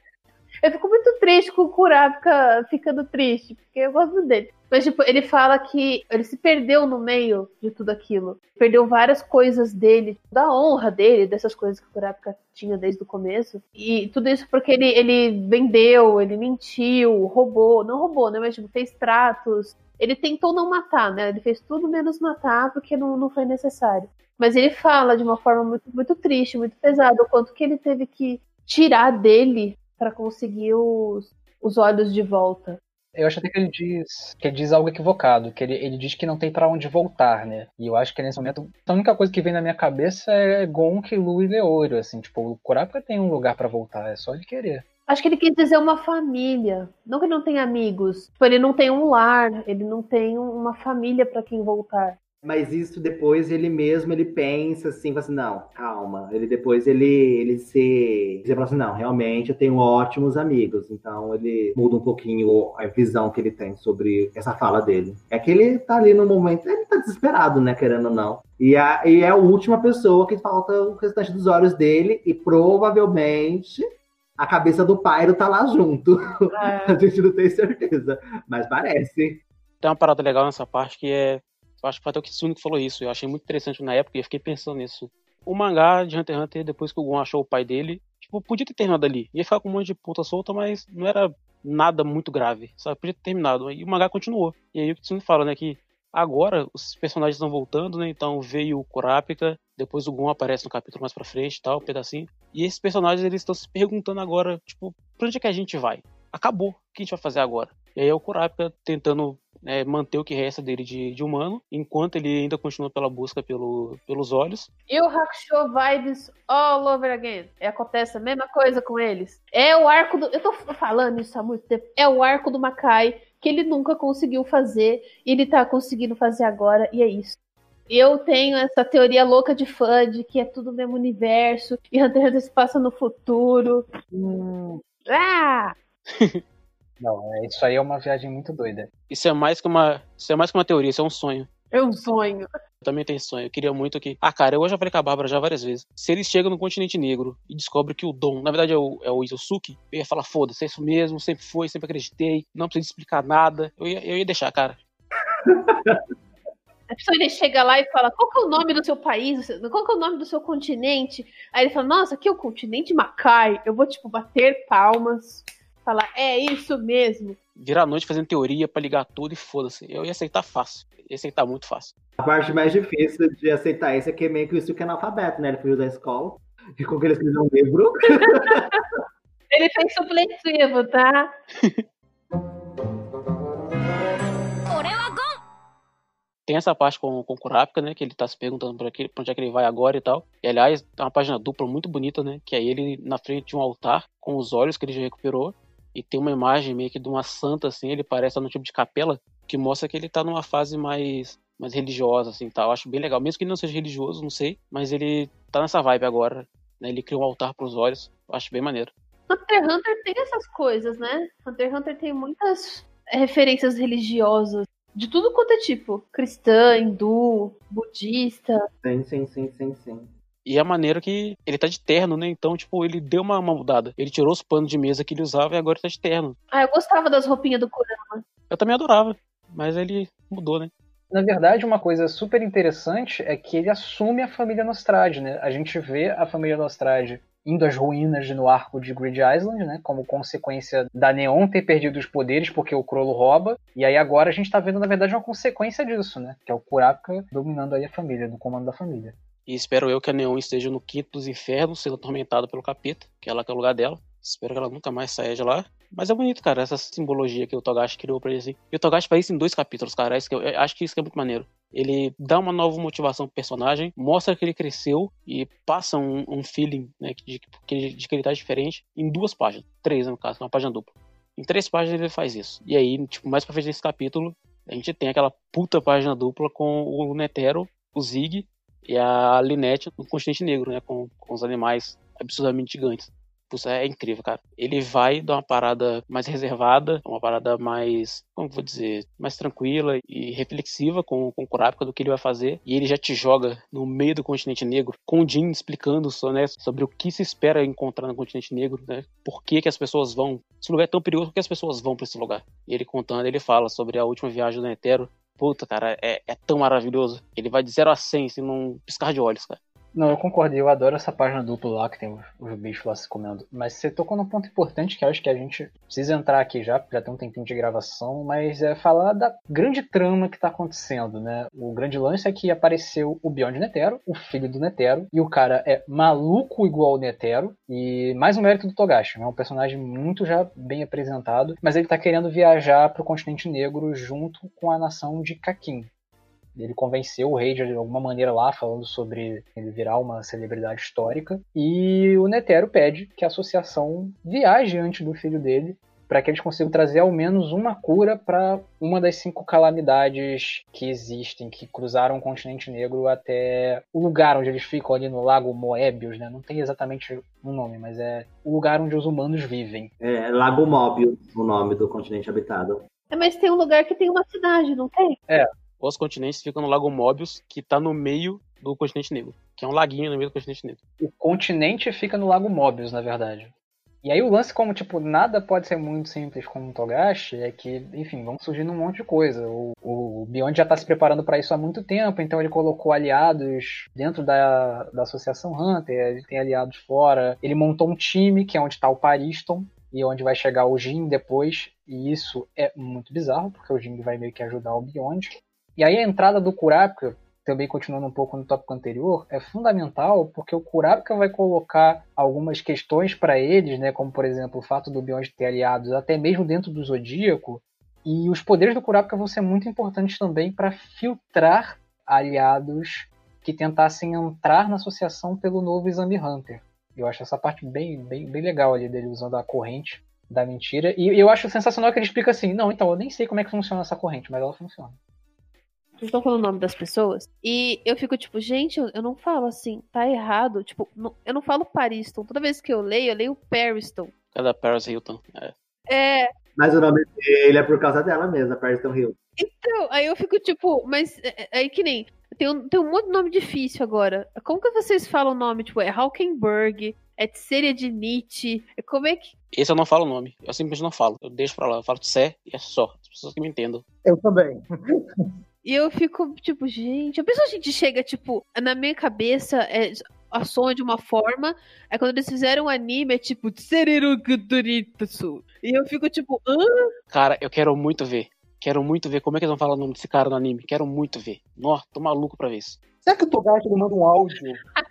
Eu fico muito triste com o Kurapika ficando triste, porque eu gosto dele. Mas, tipo, ele fala que ele se perdeu no meio de tudo aquilo. Perdeu várias coisas dele, da honra dele, dessas coisas que o Kurapika tinha desde o começo. E tudo isso porque ele, ele vendeu, ele mentiu, roubou. Não roubou, né? Mas, tipo, fez tratos. Ele tentou não matar, né? Ele fez tudo menos matar porque não, não foi necessário. Mas ele fala de uma forma muito, muito triste, muito pesada, o quanto que ele teve que tirar dele para conseguir os, os olhos de volta. Eu acho até que ele diz que ele diz algo equivocado, que ele, ele diz que não tem para onde voltar, né? E eu acho que nesse momento a única coisa que vem na minha cabeça é Gonk, Lu e Leorio, assim, tipo, o Kurapika tem um lugar para voltar, é só ele querer. Acho que ele quis dizer uma família. Não que ele não tenha amigos. Tipo, ele não tem um lar, ele não tem uma família para quem voltar. Mas isso depois ele mesmo ele pensa assim, fala assim, não, calma. Ele depois ele ele se ele fala assim, não, realmente eu tenho ótimos amigos. Então ele muda um pouquinho a visão que ele tem sobre essa fala dele. É que ele tá ali no momento, ele tá desesperado, né, querendo ou não. E, a, e é a última pessoa que falta o restante dos olhos dele e provavelmente a cabeça do Pyro tá lá junto. É. a gente não tem certeza, mas parece. Tem uma parada legal nessa parte que é acho que foi até o Kitsune que falou isso. Eu achei muito interessante na época e eu fiquei pensando nisso. O mangá de Hunter x Hunter, depois que o Gon achou o pai dele, tipo, podia ter terminado ali. Ia ficar com um monte de ponta solta, mas não era nada muito grave, sabe? Podia ter terminado. E o mangá continuou. E aí o Kitsune fala, né, que agora os personagens estão voltando, né? Então veio o Kurapika, depois o Gon aparece no capítulo mais pra frente tal, um pedacinho. E esses personagens, eles estão se perguntando agora, tipo, pra onde é que a gente vai? Acabou. O que a gente vai fazer agora? E aí é o Kurapika tentando é, manter o que resta dele de, de, humano, enquanto ele ainda continua pela busca pelo, pelos olhos. E o Hakusho Vibes all over again. É, acontece a mesma coisa com eles. É o arco do. Eu tô falando isso há muito tempo. É o arco do Makai que ele nunca conseguiu fazer e ele tá conseguindo fazer agora, e é isso. Eu tenho essa teoria louca de fã de que é tudo o mesmo universo e Hunter x Hunter se passa no futuro. Hum. Ah! Não, é, isso aí é uma viagem muito doida. Isso é mais que uma, isso é mais que uma teoria, isso é um sonho. É um sonho. Eu também tenho sonho. Eu queria muito que. Ah, cara, eu já falei com a Bárbara já várias vezes. Se eles chegam no continente negro e descobrem que o Dom, na verdade, é o, é o Izusuke, eu ia falar, foda-se, é isso mesmo, sempre foi, sempre acreditei, não precisa explicar nada. Eu ia, eu ia deixar, cara. A pessoa ele chega lá e fala: qual que é o nome do seu país? Qual que é o nome do seu continente? Aí ele fala: nossa, aqui é o continente Macai. Eu vou, tipo, bater palmas falar, é isso mesmo. Virar a noite fazendo teoria para ligar tudo e foda-se. Eu ia aceitar fácil. Ia aceitar muito fácil. A parte mais difícil de aceitar isso é que é meio que isso que é analfabeto, né? Ele fugiu da escola. E com que ele escreveu um livro. ele fez supletivo, tá? Tem essa parte com, com o Kurapika, né? Que ele tá se perguntando pra, que, pra onde é que ele vai agora e tal. E aliás, é uma página dupla muito bonita, né? Que é ele na frente de um altar, com os olhos que ele já recuperou. E tem uma imagem meio que de uma santa, assim, ele parece no tipo de capela, que mostra que ele tá numa fase mais, mais religiosa, assim, tal. Eu acho bem legal. Mesmo que ele não seja religioso, não sei, mas ele tá nessa vibe agora, né? Ele criou um altar pros olhos. Eu acho bem maneiro. Hunter x Hunter tem essas coisas, né? Hunter x Hunter tem muitas referências religiosas de tudo quanto é tipo. Cristã, hindu, budista. Sim, sim, sim, sim, sim. E a maneira que ele tá de terno, né? Então, tipo, ele deu uma, uma mudada. Ele tirou os panos de mesa que ele usava e agora tá de terno. Ah, eu gostava das roupinhas do Kurama. Eu também adorava, mas ele mudou, né? Na verdade, uma coisa super interessante é que ele assume a família Nostrade, né? A gente vê a família Nostrade indo às ruínas no arco de Grid Island, né, como consequência da Neon ter perdido os poderes porque o Crollo rouba. E aí agora a gente tá vendo, na verdade, uma consequência disso, né? Que é o Kurapika dominando aí a família, no comando da família. E espero eu que a Neon esteja no quinto dos infernos, sendo atormentada pelo capeta, que é lá que é o lugar dela. Espero que ela nunca mais saia de lá. Mas é bonito, cara, essa simbologia que o Togashi criou pra ele assim. E o Togashi faz isso em dois capítulos, cara. Isso eu acho que isso que é muito maneiro. Ele dá uma nova motivação pro personagem, mostra que ele cresceu e passa um, um feeling né, de, de, de, que ele tá diferente em duas páginas. Três, no caso, uma página dupla. Em três páginas ele faz isso. E aí, tipo, mais pra frente desse capítulo, a gente tem aquela puta página dupla com o Netero, o Zig e a Linette no continente negro, né? Com, com os animais absurdamente gigantes. Isso é incrível, cara. Ele vai dar uma parada mais reservada, uma parada mais, como vou dizer, mais tranquila e reflexiva com, com o Kurapika do que ele vai fazer. E ele já te joga no meio do continente negro, com o Jin explicando né, sobre o que se espera encontrar no continente negro, né? Por que, que as pessoas vão. Esse lugar é tão perigoso porque as pessoas vão para esse lugar. E ele contando, ele fala sobre a última viagem do Netero. Puta, cara, é, é tão maravilhoso. Ele vai de 0 a 100, assim, num piscar de olhos, cara. Não, eu concordo, eu adoro essa página dupla lá que tem os, os bichos lá se comendo. Mas você tocou num ponto importante que acho que a gente precisa entrar aqui já, já tem um tempinho de gravação, mas é falar da grande trama que tá acontecendo, né? O grande lance é que apareceu o Beyond Netero, o filho do Netero, e o cara é maluco igual o Netero, e mais um mérito do Togashi, é um personagem muito já bem apresentado, mas ele tá querendo viajar pro continente negro junto com a nação de Kakin, ele convenceu o rei de alguma maneira lá, falando sobre ele virar uma celebridade histórica. E o Netero pede que a associação viaje antes do filho dele para que eles consigam trazer ao menos uma cura para uma das cinco calamidades que existem, que cruzaram o continente negro até o lugar onde eles ficam ali no Lago Moebius, né? Não tem exatamente um nome, mas é o lugar onde os humanos vivem. É Lago Mobius, o nome do continente habitado. É, mas tem um lugar que tem uma cidade, não tem? É, os continentes ficam no Lago Mobius, que tá no meio do continente negro. Que é um laguinho no meio do continente negro. O continente fica no Lago Mobius, na verdade. E aí o lance, como, tipo, nada pode ser muito simples como o Togashi, é que, enfim, vão surgindo um monte de coisa. O, o Beyond já tá se preparando para isso há muito tempo, então ele colocou aliados dentro da, da Associação Hunter, ele tem aliados fora. Ele montou um time, que é onde tá o Pariston, e onde vai chegar o Jin depois. E isso é muito bizarro, porque o Jin vai meio que ajudar o Beyond. E aí a entrada do Kurapika, também continuando um pouco no tópico anterior, é fundamental porque o Kurapika vai colocar algumas questões para eles, né, como por exemplo o fato do Beyond ter aliados até mesmo dentro do Zodíaco, e os poderes do Kurapika vão ser muito importantes também para filtrar aliados que tentassem entrar na associação pelo novo Exame Hunter. Eu acho essa parte bem, bem, bem legal ali dele usando a corrente da mentira. E eu acho sensacional que ele explica assim: não, então eu nem sei como é que funciona essa corrente, mas ela funciona. Vocês estão falando o nome das pessoas? E eu fico tipo, gente, eu, eu não falo assim, tá errado. Tipo, não- eu não falo Pariston. Toda vez que eu leio, eu leio Pariston. É da Paris Hilton. É. É, Mas o nome dele é por causa dela mesmo, a Pariston Hill. então, aí eu fico tipo, mas é, é aí que nem. Tem um, tem um monte de nome difícil agora. Como que vocês falam o nome? Tipo, é Haukenberg, é Tseria de Nietzsche. é Como é que. Esse eu não falo o nome. Eu simplesmente não falo. Eu deixo pra lá. Eu falo Sé e é só. As pessoas que me entendam. Eu também. E eu fico, tipo, gente. A pessoa a gente chega, tipo, na minha cabeça, é, a som de uma forma. Aí quando eles fizeram o anime, é tipo. E eu fico, tipo, hã? Cara, eu quero muito ver. Quero muito ver como é que eles vão falar o nome desse cara no anime. Quero muito ver. Nossa, tô maluco pra ver isso. Será que o Togashi manda um áudio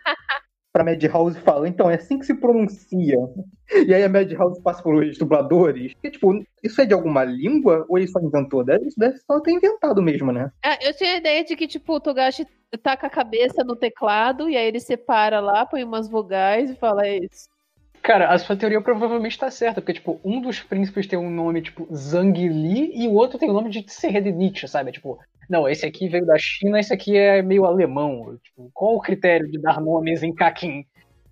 pra Madhouse e fala, então, é assim que se pronuncia? E aí a Madhouse passa pelos dubladores? Porque, tipo, isso é de alguma língua ou ele só inventou? Deve, deve só ter inventado mesmo, né? É, eu tinha a ideia de que, tipo, o Togashi taca a cabeça no teclado e aí ele separa lá, põe umas vogais e fala é isso. Cara, a sua teoria provavelmente tá certa, porque, tipo, um dos príncipes tem um nome, tipo, Zhang Li, e o outro tem o nome de Tserednich, sabe? Tipo, não, esse aqui veio da China, esse aqui é meio alemão. Tipo, qual o critério de dar nomes em Kakin?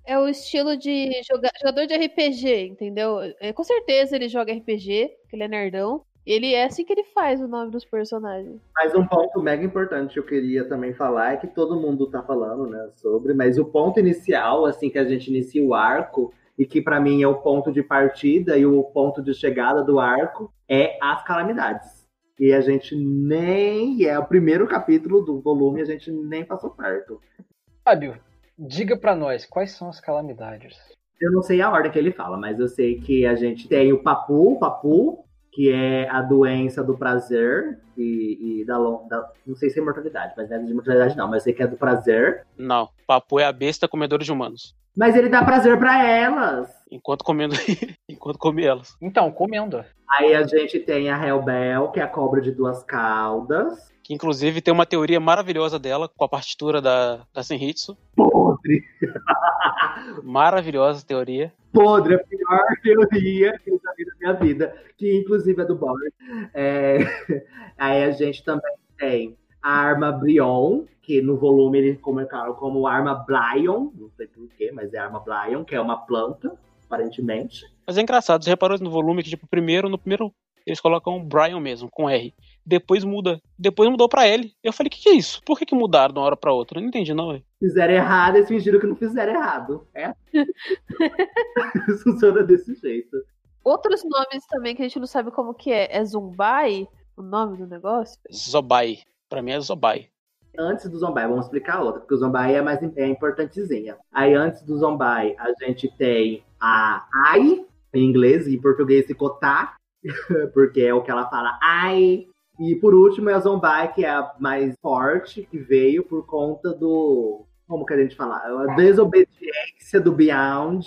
É o estilo de joga- jogador de RPG, entendeu? É, com certeza ele joga RPG, que ele é nerdão. Ele é assim que ele faz o nome dos personagens. Mas um ponto mega importante que eu queria também falar é que todo mundo tá falando, né, sobre, mas o ponto inicial, assim, que a gente inicia o arco, e que pra mim é o ponto de partida e o ponto de chegada do arco, é as calamidades. E a gente nem. É o primeiro capítulo do volume, a gente nem passou perto. Fábio, diga pra nós, quais são as calamidades? Eu não sei a ordem que ele fala, mas eu sei que a gente tem o papu, papu, que é a doença do prazer e, e da, da- Não sei se é imortalidade, mas não é de imortalidade não, mas eu sei que é do prazer. Não. Papo é a besta comedora de humanos. Mas ele dá prazer pra elas. Enquanto comendo. Enquanto come elas. Então, comendo. Aí a gente tem a Hellbell, que é a cobra de duas caudas. Que inclusive tem uma teoria maravilhosa dela com a partitura da, da Senhitsu. Podre. Maravilhosa teoria. Podre, a pior teoria que eu já vi na minha vida, que inclusive é do Bard. É, Aí a gente também tem a arma Brion, que no volume ele comunicaram como arma Blyon, não sei porquê, mas é arma Blyon, que é uma planta, aparentemente. Mas é engraçado, você reparou no volume que, tipo, primeiro, no primeiro, eles colocam Brian mesmo, com R. Depois muda. Depois mudou pra L. Eu falei, o que, que é isso? Por que, que mudaram de uma hora pra outra? Eu não entendi, não, velho. Fizeram errado, eles fingiram que não fizeram errado. É. Funciona desse jeito. Outros nomes também que a gente não sabe como que é. É Zumbai, o nome do negócio? Zobai. Pra mim é Zobai. Antes do Zombai, vamos explicar outra, porque o Zombai é mais é importantezinha. Aí antes do Zombai, a gente tem a Ai, em inglês, e em português ficou tá, porque é o que ela fala ai. E por último é a Zombai, que é a mais forte, que veio por conta do. Como que a gente fala? A desobediência do Beyond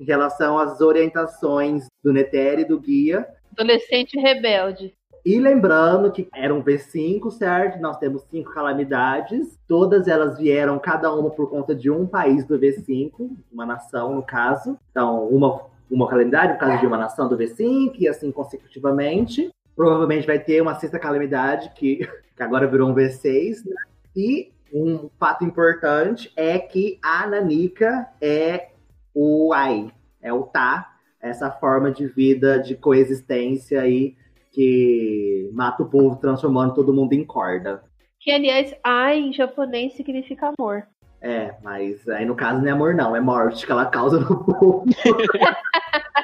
em relação às orientações do Neteri e do guia. Adolescente rebelde. E lembrando que eram V5, certo? Nós temos cinco calamidades. Todas elas vieram, cada uma por conta de um país do V5, uma nação, no caso. Então, uma, uma calamidade, no caso de uma nação do V5, e assim consecutivamente. Provavelmente vai ter uma sexta calamidade, que, que agora virou um V6, né? E um fato importante é que a Nanika é o Ai, é o Tá, essa forma de vida, de coexistência aí que mata o povo transformando todo mundo em corda. Que, aliás, ai em japonês significa amor. É, mas aí no caso não é amor, não, é morte que ela causa no povo.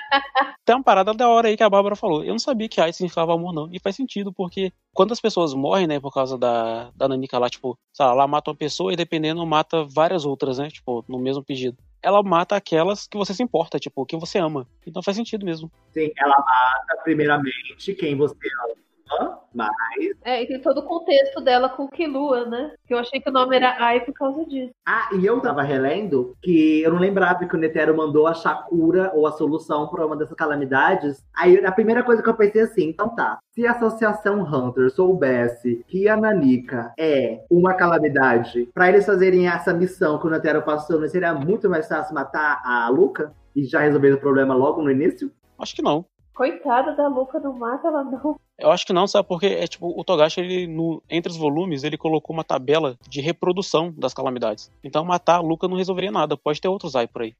Tem uma parada da hora aí que a Bárbara falou. Eu não sabia que AIDS significava amor, não. E faz sentido, porque quando as pessoas morrem, né, por causa da, da Nanica lá, tipo, sei lá, mata uma pessoa e dependendo mata várias outras, né, tipo, no mesmo pedido. Ela mata aquelas que você se importa, tipo, que você ama. Então faz sentido mesmo. Sim, ela mata primeiramente quem você ama mas. É, e tem todo o contexto dela com Kilua, né? Que eu achei que o nome era Ai por causa disso. Ah, e eu tava relendo que eu não lembrava que o Netero mandou a cura ou a solução para uma dessas calamidades. Aí a primeira coisa que eu pensei assim, então tá. Se a Associação Hunter soubesse que a Nanika é uma calamidade, para eles fazerem essa missão que o Netero passou, não seria muito mais fácil matar a Luca? E já resolver o problema logo no início? Acho que não. Coitada da Luca, não mata ela não. Eu acho que não, sabe? Porque é tipo, o Togashi, ele, no, entre os volumes, ele colocou uma tabela de reprodução das calamidades. Então matar a Luca não resolveria nada. Pode ter outros aí por aí.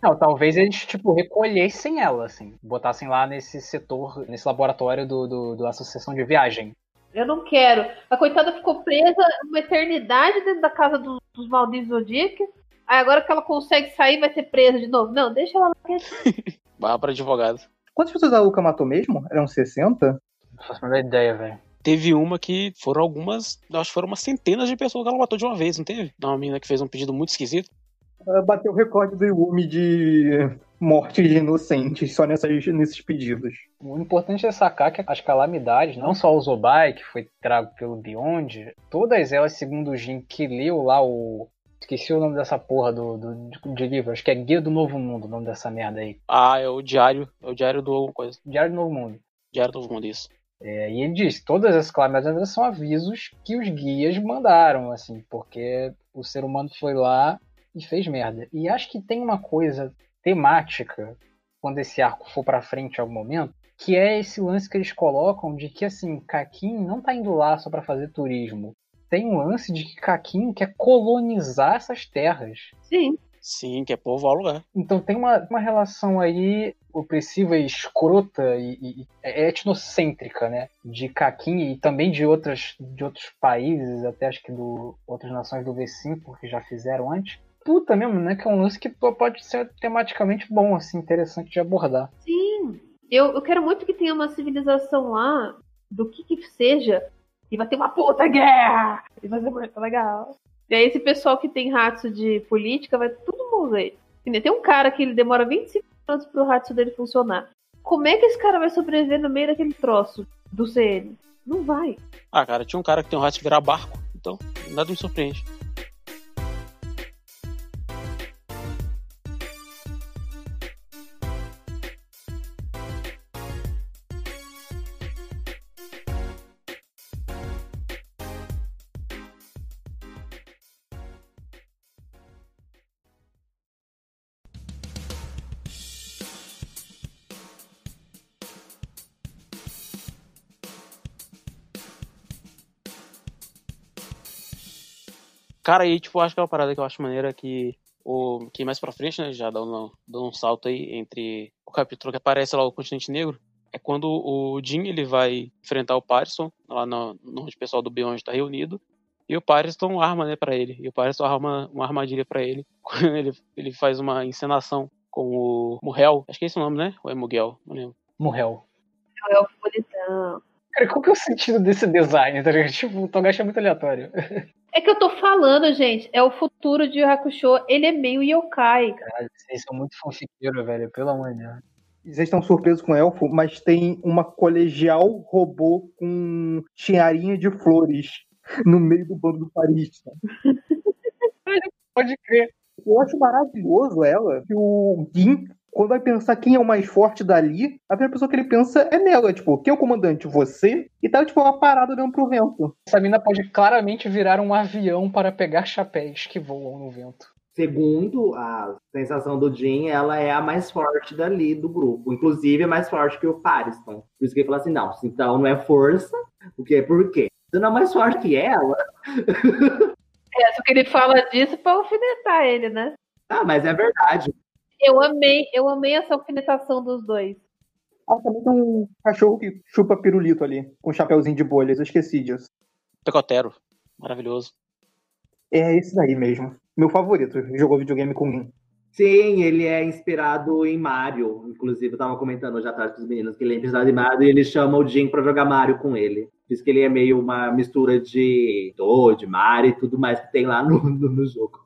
Não, talvez eles, tipo, recolhessem ela, assim. Botassem lá nesse setor, nesse laboratório do, do, do Associação de Viagem. Eu não quero. A coitada ficou presa uma eternidade dentro da casa do, dos malditos Zodiac. Aí agora que ela consegue sair, vai ser presa de novo. Não, deixa ela lá. Vá para advogado. Quantas pessoas a Luca matou mesmo? Eram 60? Não faço a menor ideia, velho. Teve uma que foram algumas, acho que foram umas centenas de pessoas que ela matou de uma vez, não teve? Uma menina que fez um pedido muito esquisito. Ela bateu o recorde do Yumi de mortes de inocentes só nessas, nesses pedidos. O importante é sacar que as calamidades, não só o Zobai, que foi trago pelo Beyond, todas elas, segundo o Jin, que leu lá o, Esqueci o nome dessa porra do, do, de livro. Acho que é Guia do Novo Mundo, o nome dessa merda aí. Ah, é o Diário. É o Diário do coisa. Diário do Novo Mundo. Diário do Novo Mundo, isso. É, e ele diz, todas as calamidades são avisos que os guias mandaram, assim, porque o ser humano foi lá e fez merda. E acho que tem uma coisa temática, quando esse arco for pra frente em algum momento, que é esse lance que eles colocam de que, assim, Kakin não tá indo lá só para fazer turismo tem um lance de que Kakin quer colonizar essas terras. Sim. Sim, quer povoar o lugar. Então tem uma, uma relação aí opressiva e escrota e, e, é etnocêntrica, né? De Kakin e também de, outras, de outros países, até acho que do outras nações do V5 que já fizeram antes. Puta mesmo, né? Que é um lance que pode ser tematicamente bom, assim, interessante de abordar. Sim. Eu, eu quero muito que tenha uma civilização lá, do que que seja, e vai ter uma puta guerra! E vai ser muito legal. E aí esse pessoal que tem rato de política vai tudo morrer. Tem um cara que ele demora 25 anos pro rato dele funcionar. Como é que esse cara vai sobreviver no meio daquele troço do CN? Não vai. Ah, cara, tinha um cara que tem um rato virar barco, então nada me surpreende. Cara, aí, tipo, acho que é uma parada que eu acho maneira que o que mais pra frente, né, já dando, dando um salto aí entre o capítulo que aparece lá o continente negro, é quando o Jim ele vai enfrentar o Patterson lá no, no onde o pessoal do Beyond está reunido e o Patterson arma, né, para ele. E o Patterson arma uma armadilha para ele quando ele, ele faz uma encenação com o Murrel. Acho que é esse o nome, né? Ou é Miguel? Não lembro. Murrel. É o bonitão. Cara, qual que é o sentido desse design, tá ligado? Tipo, o Togashi é muito aleatório. É que eu tô falando, gente, é o futuro de Hakusho, ele é meio yokai. Caralho, vocês são muito fanfiqueiros, velho, pelo amor de Deus. Vocês estão surpresos com o elfo, mas tem uma colegial robô com tiarinha de flores no meio do bando do Paris. Pode crer. Eu acho maravilhoso ela, que o Gin, quando vai pensar quem é o mais forte dali, a primeira pessoa que ele pensa é nela, tipo, quem é o comandante? Você? E tá, tipo, uma parada olhando pro vento. Essa mina pode claramente virar um avião para pegar chapéus que voam no vento. Segundo a sensação do Jin, ela é a mais forte dali do grupo. Inclusive, é mais forte que o Pariston. Por isso que ele fala assim, não, então não é força, o quê? Por quê? Você não é mais forte que ela? É, só que ele fala disso pra alfinetar ele, né? Ah, mas é verdade. Eu amei, eu amei essa alfinetação dos dois. Ah, também tem um cachorro que chupa pirulito ali, com um chapeuzinho de bolhas, eu esqueci disso. Pecotero. Maravilhoso. É esse daí mesmo. Meu favorito, jogou videogame com mim. Sim, ele é inspirado em Mario. Inclusive, eu tava comentando já atrás com os meninos que ele é inspirado em Mario e ele chama o Jin pra jogar Mario com ele. Diz que ele é meio uma mistura de Toad, Mario e tudo mais que tem lá no, no, no jogo.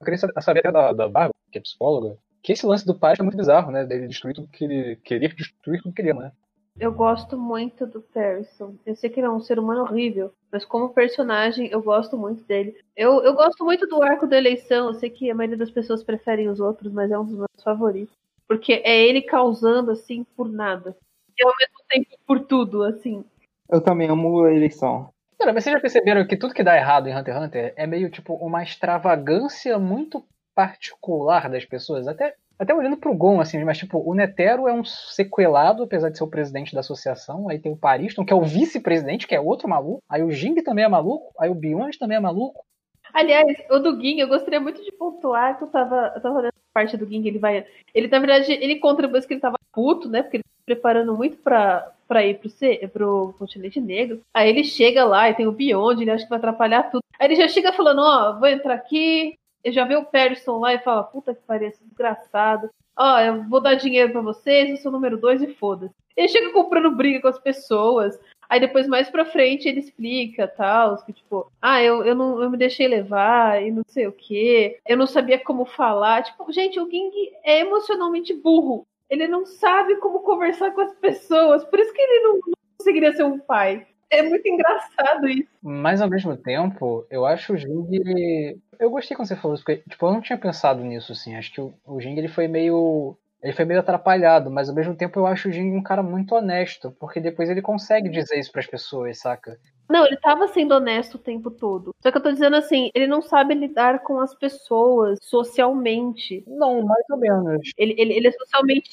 Eu queria saber- saber até da, da Bárbara, que é psicóloga, que esse lance do pai é muito bizarro, né? Dele destruir tudo que ele. querer destruir tudo que ele ama, né? Eu gosto muito do Percy. Eu sei que ele é um ser humano horrível, mas como personagem eu gosto muito dele. Eu, eu gosto muito do arco da eleição. Eu sei que a maioria das pessoas preferem os outros, mas é um dos meus favoritos. Porque é ele causando assim por nada. E ao mesmo tempo por tudo, assim. Eu também amo a eleição. Cara, mas vocês já perceberam que tudo que dá errado em Hunter x Hunter é meio tipo uma extravagância muito particular das pessoas? Até, até olhando pro Gon, assim, mas tipo, o Netero é um sequelado, apesar de ser o presidente da associação. Aí tem o Pariston, que é o vice-presidente, que é outro maluco. Aí o Jing também é maluco. Aí o Beyond também é maluco. Aliás, o do Ging, eu gostaria muito de pontuar que eu tava, eu tava olhando a parte do Ging, ele vai. Ele, na verdade, ele conta depois que ele tava puto, né? Porque ele tava preparando muito pra, pra ir pro, C, pro continente negro. Aí ele chega lá e tem o Beyond, ele acha que vai atrapalhar tudo. Aí ele já chega falando, ó, vou entrar aqui. Eu já vê o Perison lá e fala, puta que pariu, desgraçado. Ó, eu vou dar dinheiro pra vocês, eu sou número dois e foda-se. Ele chega comprando briga com as pessoas. Aí depois, mais pra frente, ele explica, tal, que tipo, ah, eu, eu não eu me deixei levar e não sei o quê. Eu não sabia como falar. Tipo, gente, o Ging é emocionalmente burro. Ele não sabe como conversar com as pessoas. Por isso que ele não, não conseguiria ser um pai. É muito engraçado isso. Mas ao mesmo tempo, eu acho o Jing. ele- Eu gostei quando você falou isso, porque tipo, eu não tinha pensado nisso, assim. Acho que o, o Jing ele foi meio. Ele foi meio atrapalhado, mas ao mesmo tempo eu acho o Jing um cara muito honesto, porque depois ele consegue dizer isso pras pessoas, saca? Não, ele tava sendo honesto o tempo todo. Só que eu tô dizendo assim, ele não sabe lidar com as pessoas socialmente. Não, mais ou menos. Ele, ele, ele é socialmente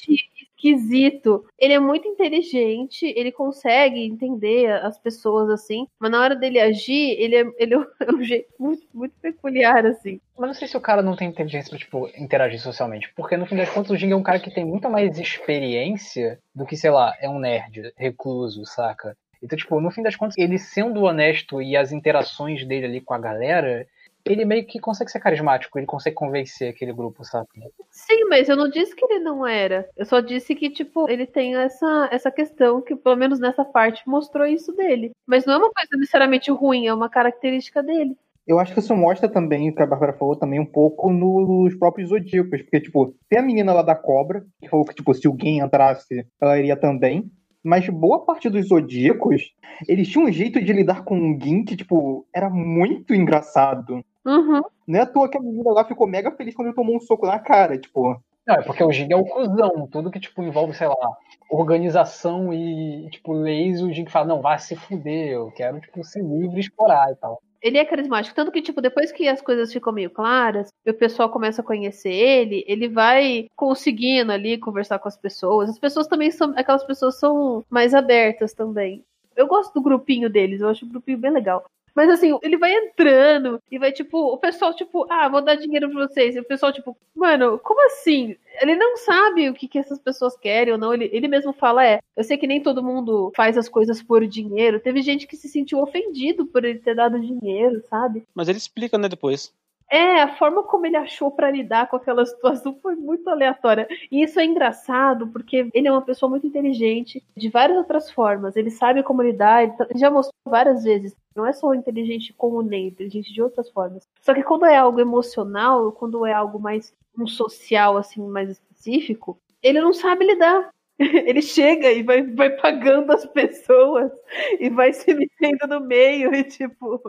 esquisito. Ele é muito inteligente, ele consegue entender as pessoas assim, mas na hora dele agir, ele é, ele é um jeito muito, muito peculiar, assim. Mas não sei se o cara não tem inteligência pra, tipo, interagir socialmente. Porque no fim das contas o Jing é um cara que tem muito mais experiência do que, sei lá, é um nerd, recluso, saca? Então, tipo, no fim das contas, ele sendo honesto e as interações dele ali com a galera, ele meio que consegue ser carismático, ele consegue convencer aquele grupo, saca? Sim, mas eu não disse que ele não era. Eu só disse que, tipo, ele tem essa, essa questão que, pelo menos nessa parte, mostrou isso dele. Mas não é uma coisa necessariamente ruim, é uma característica dele. Eu acho que isso mostra também, o que a Bárbara falou, também um pouco nos próprios Zodíacos. Porque, tipo, tem a menina lá da cobra, que falou que, tipo, se alguém entrasse, ela iria também. Mas boa parte dos Zodíacos, eles tinham um jeito de lidar com o Gin que, tipo, era muito engraçado. Uhum. Não é à toa que a menina lá ficou mega feliz quando ele tomou um soco na cara, tipo. Não, é porque o Jing é o cuzão. Tudo que, tipo, envolve, sei lá, organização e, tipo, leis, o Jing fala, não, vai se fuder, eu quero, tipo, ser livre e explorar e tal. Ele é carismático, tanto que, tipo, depois que as coisas ficam meio claras, e o pessoal começa a conhecer ele, ele vai conseguindo ali conversar com as pessoas. As pessoas também são, aquelas pessoas são mais abertas também. Eu gosto do grupinho deles, eu acho o grupinho bem legal. Mas assim, ele vai entrando e vai, tipo, o pessoal, tipo, ah, vou dar dinheiro pra vocês. E o pessoal, tipo, mano, como assim? Ele não sabe o que, que essas pessoas querem ou não. Ele, ele mesmo fala, é, eu sei que nem todo mundo faz as coisas por dinheiro. Teve gente que se sentiu ofendido por ele ter dado dinheiro, sabe? Mas ele explica, né, depois. É, a forma como ele achou para lidar com aquela situação foi muito aleatória. E isso é engraçado porque ele é uma pessoa muito inteligente de várias outras formas. Ele sabe como lidar, ele, ele já mostrou várias vezes. Não é só inteligente como Ney, inteligente de outras formas. Só que quando é algo emocional, quando é algo mais um social assim mais específico, ele não sabe lidar. Ele chega e vai, vai pagando as pessoas e vai se metendo no meio e tipo.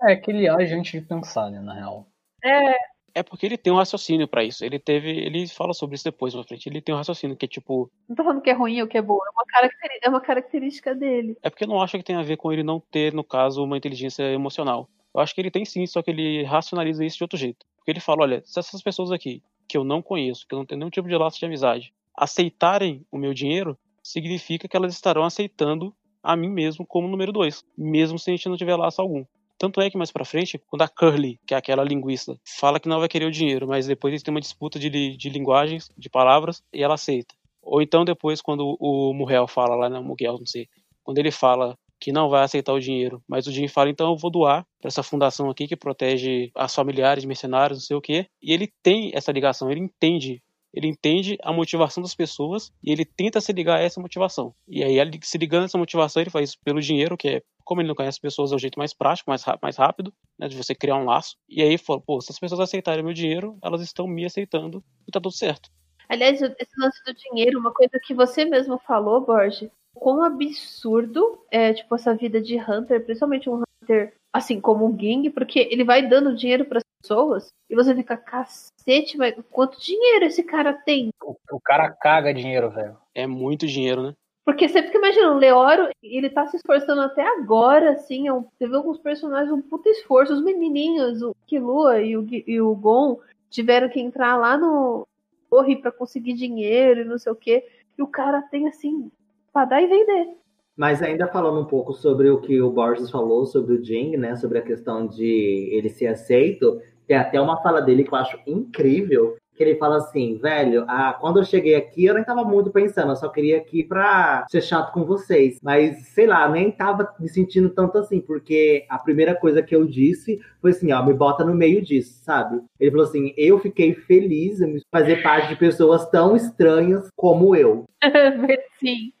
É que ele age antes de pensar, né, na real. É. É porque ele tem um raciocínio para isso. Ele teve. Ele fala sobre isso depois na frente. Ele tem um raciocínio que é tipo. Não tô falando que é ruim ou que é bom. É uma, característica, é uma característica dele. É porque eu não acho que tem a ver com ele não ter, no caso, uma inteligência emocional. Eu acho que ele tem sim, só que ele racionaliza isso de outro jeito. Porque ele fala: olha, se essas pessoas aqui, que eu não conheço, que eu não tenho nenhum tipo de laço de amizade, aceitarem o meu dinheiro, significa que elas estarão aceitando a mim mesmo como número dois, mesmo se a gente não tiver laço algum. Tanto é que mais pra frente, quando a Curly, que é aquela linguista, fala que não vai querer o dinheiro, mas depois eles têm uma disputa de, de linguagens, de palavras, e ela aceita. Ou então depois, quando o Muriel fala lá, não, Miguel, não sei, quando ele fala que não vai aceitar o dinheiro, mas o Jim fala, então eu vou doar para essa fundação aqui que protege as familiares, mercenários, não sei o quê. E ele tem essa ligação, ele entende ele entende a motivação das pessoas e ele tenta se ligar a essa motivação. E aí, se ligando a essa motivação, ele faz isso pelo dinheiro, que é, como ele não conhece pessoas, é o jeito mais prático, mais, mais rápido, né, de você criar um laço. E aí, fala, pô, se as pessoas aceitarem meu dinheiro, elas estão me aceitando e tá tudo certo. Aliás, esse lance do dinheiro, uma coisa que você mesmo falou, Borges, quão absurdo é, tipo, essa vida de Hunter, principalmente um Hunter assim como o Ging, porque ele vai dando dinheiro para pessoas e você fica, cacete, mas quanto dinheiro esse cara tem? O, o cara caga dinheiro, velho. É muito dinheiro, né? Porque você fica imaginando, o Leoro, ele tá se esforçando até agora, assim, é um, você vê alguns personagens, um puta esforço, os menininhos, o Kilua e o, e o Gon tiveram que entrar lá no torre para conseguir dinheiro e não sei o que, e o cara tem, assim, pra dar e vender. Mas ainda falando um pouco sobre o que o Borges falou sobre o Jing, né? Sobre a questão de ele ser aceito, tem até uma fala dele que eu acho incrível, que ele fala assim, velho, ah, quando eu cheguei aqui eu nem tava muito pensando, eu só queria aqui pra ser chato com vocês. Mas, sei lá, nem tava me sentindo tanto assim, porque a primeira coisa que eu disse foi assim, ó, me bota no meio disso, sabe? Ele falou assim, eu fiquei feliz em fazer parte de pessoas tão estranhas como eu. Sim.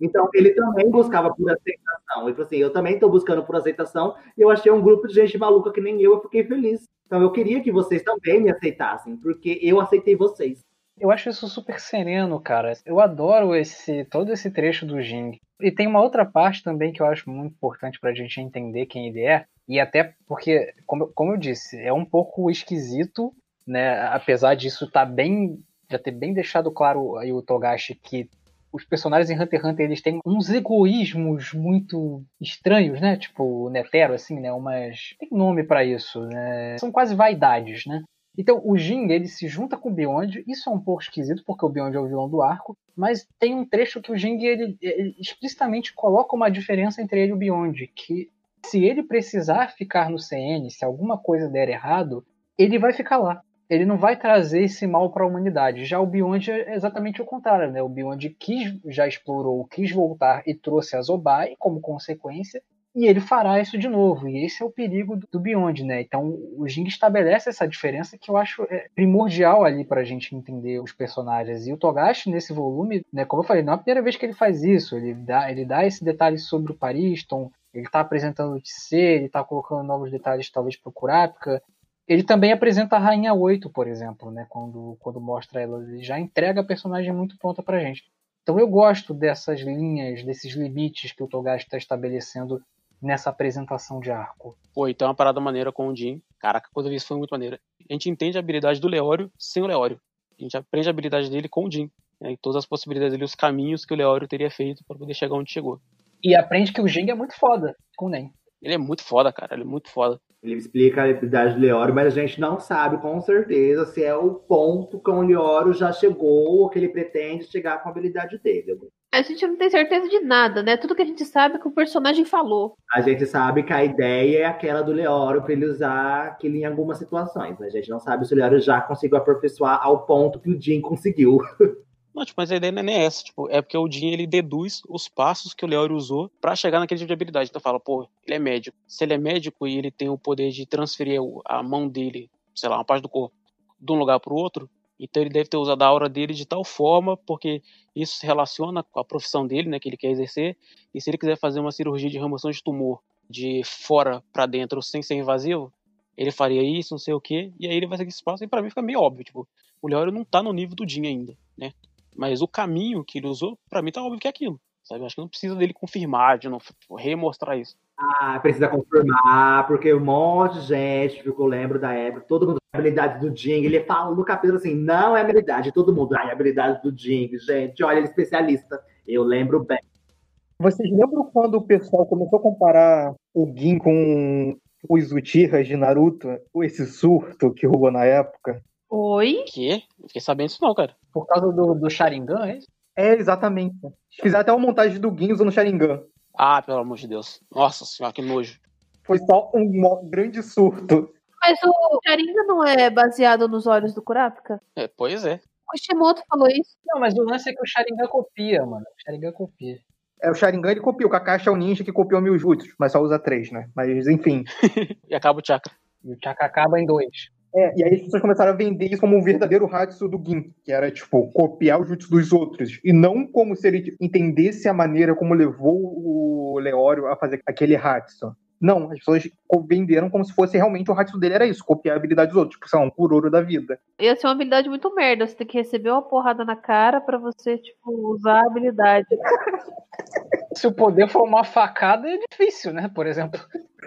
Então, ele também buscava por aceitação. Ele falou assim: eu também estou buscando por aceitação, e eu achei um grupo de gente maluca que nem eu, eu fiquei feliz. Então, eu queria que vocês também me aceitassem, porque eu aceitei vocês. Eu acho isso super sereno, cara. Eu adoro esse todo esse trecho do Jing. E tem uma outra parte também que eu acho muito importante pra gente entender quem ele é. E até porque, como, como eu disse, é um pouco esquisito, né? Apesar disso tá bem. Já ter bem deixado claro aí o Togashi que os personagens em Hunter x Hunter eles têm uns egoísmos muito estranhos, né? Tipo, Netero, assim, né? Umas. Tem nome para isso, né? São quase vaidades, né? Então, o Jin, ele se junta com o Beyond. Isso é um pouco esquisito, porque o Beyond é o vilão do arco. Mas tem um trecho que o Jin, ele, ele explicitamente coloca uma diferença entre ele e o Beyond. Que se ele precisar ficar no CN, se alguma coisa der errado, ele vai ficar lá ele não vai trazer esse mal para a humanidade. Já o Beyond é exatamente o contrário, né? O Beyond quis, já explorou, quis voltar e trouxe a Zobai como consequência, e ele fará isso de novo. E esse é o perigo do Beyond, né? Então o Jing estabelece essa diferença que eu acho é, primordial ali para a gente entender os personagens. E o Togashi, nesse volume, né, como eu falei, não é a primeira vez que ele faz isso. Ele dá, ele dá esse detalhe sobre o Pariston, ele está apresentando o TC, ele está colocando novos detalhes talvez para o Kurapika. Ele também apresenta a Rainha 8, por exemplo, né? Quando, quando mostra ela, ele já entrega a personagem muito pronta pra gente. Então eu gosto dessas linhas, desses limites que o Togashi está estabelecendo nessa apresentação de arco. Pô, então é uma parada maneira com o Jin. Caraca, quando eu vi isso foi muito maneira. A gente entende a habilidade do Leório sem o Leório. A gente aprende a habilidade dele com o Jin. Né, e todas as possibilidades dele, os caminhos que o Leório teria feito para poder chegar onde chegou. E aprende que o Jin é muito foda com o Nen. Ele é muito foda, cara. Ele é muito foda. Ele explica a habilidade do Leório, mas a gente não sabe com certeza se é o ponto que o Leório já chegou ou que ele pretende chegar com a habilidade dele. A gente não tem certeza de nada, né? Tudo que a gente sabe é que o personagem falou. A gente sabe que a ideia é aquela do Leório para ele usar aquilo em algumas situações. A gente não sabe se o Leório já conseguiu aperfeiçoar ao ponto que o Jim conseguiu. Não, tipo, mas a ideia não é nem essa, tipo, é porque o Jin ele deduz os passos que o Leori usou para chegar naquele tipo de habilidade. Então fala, pô, ele é médico. Se ele é médico e ele tem o poder de transferir a mão dele sei lá, uma parte do corpo, de um lugar para o outro. Então ele deve ter usado a aura dele de tal forma, porque isso se relaciona com a profissão dele, né, que ele quer exercer. E se ele quiser fazer uma cirurgia de remoção de tumor de fora para dentro sem ser invasivo, ele faria isso, não sei o quê, e aí ele vai seguir esse espaço, e pra mim fica meio óbvio, tipo, o Leório não tá no nível do Jin ainda, né? Mas o caminho que ele usou, para mim tá óbvio que é aquilo, sabe? Acho que não precisa dele confirmar, de novo, tipo, remostrar isso. Ah, precisa confirmar, porque um monte de gente, ficou lembro da época, todo mundo a habilidade do Jing, ele fala no capítulo assim, não é habilidade, todo mundo, ah, é habilidade do Jing, gente, olha, ele é especialista, eu lembro bem. Vocês lembram quando o pessoal começou a comparar o Gin com os Uchihas de Naruto? Esse surto que rolou na época? Oi? Que? Não fiquei sabendo isso não, cara. Por causa do, do Sharingan, é isso? É, exatamente. Fizeram até uma montagem do Gin usando Sharingan. Ah, pelo amor de Deus. Nossa senhora, que nojo. Foi só um grande surto. Mas o Sharingan não é baseado nos olhos do Kurapika? É, pois é. O Kishimoto falou isso. Não, mas o lance é que o Sharingan copia, mano. O Sharingan copia. É, o Sharingan ele copia, o Kakashi é o ninja que copiou mil jutsus, mas só usa três, né? Mas enfim. E acaba o chakra. E o Chaka acaba em dois. É, e aí as pessoas começaram a vender isso como um verdadeiro Hatsu do Gin, que era, tipo, copiar o jutsu dos outros. E não como se ele entendesse a maneira como levou o Leório a fazer aquele Hatsu. Não, as pessoas venderam como se fosse realmente o Hatsu dele era isso, copiar a habilidade dos outros, tipo, sei lá, um Kuroro da vida. Ia ser uma habilidade muito merda. Você tem que receber uma porrada na cara pra você, tipo, usar a habilidade. Se o poder for uma facada, é difícil, né? Por exemplo.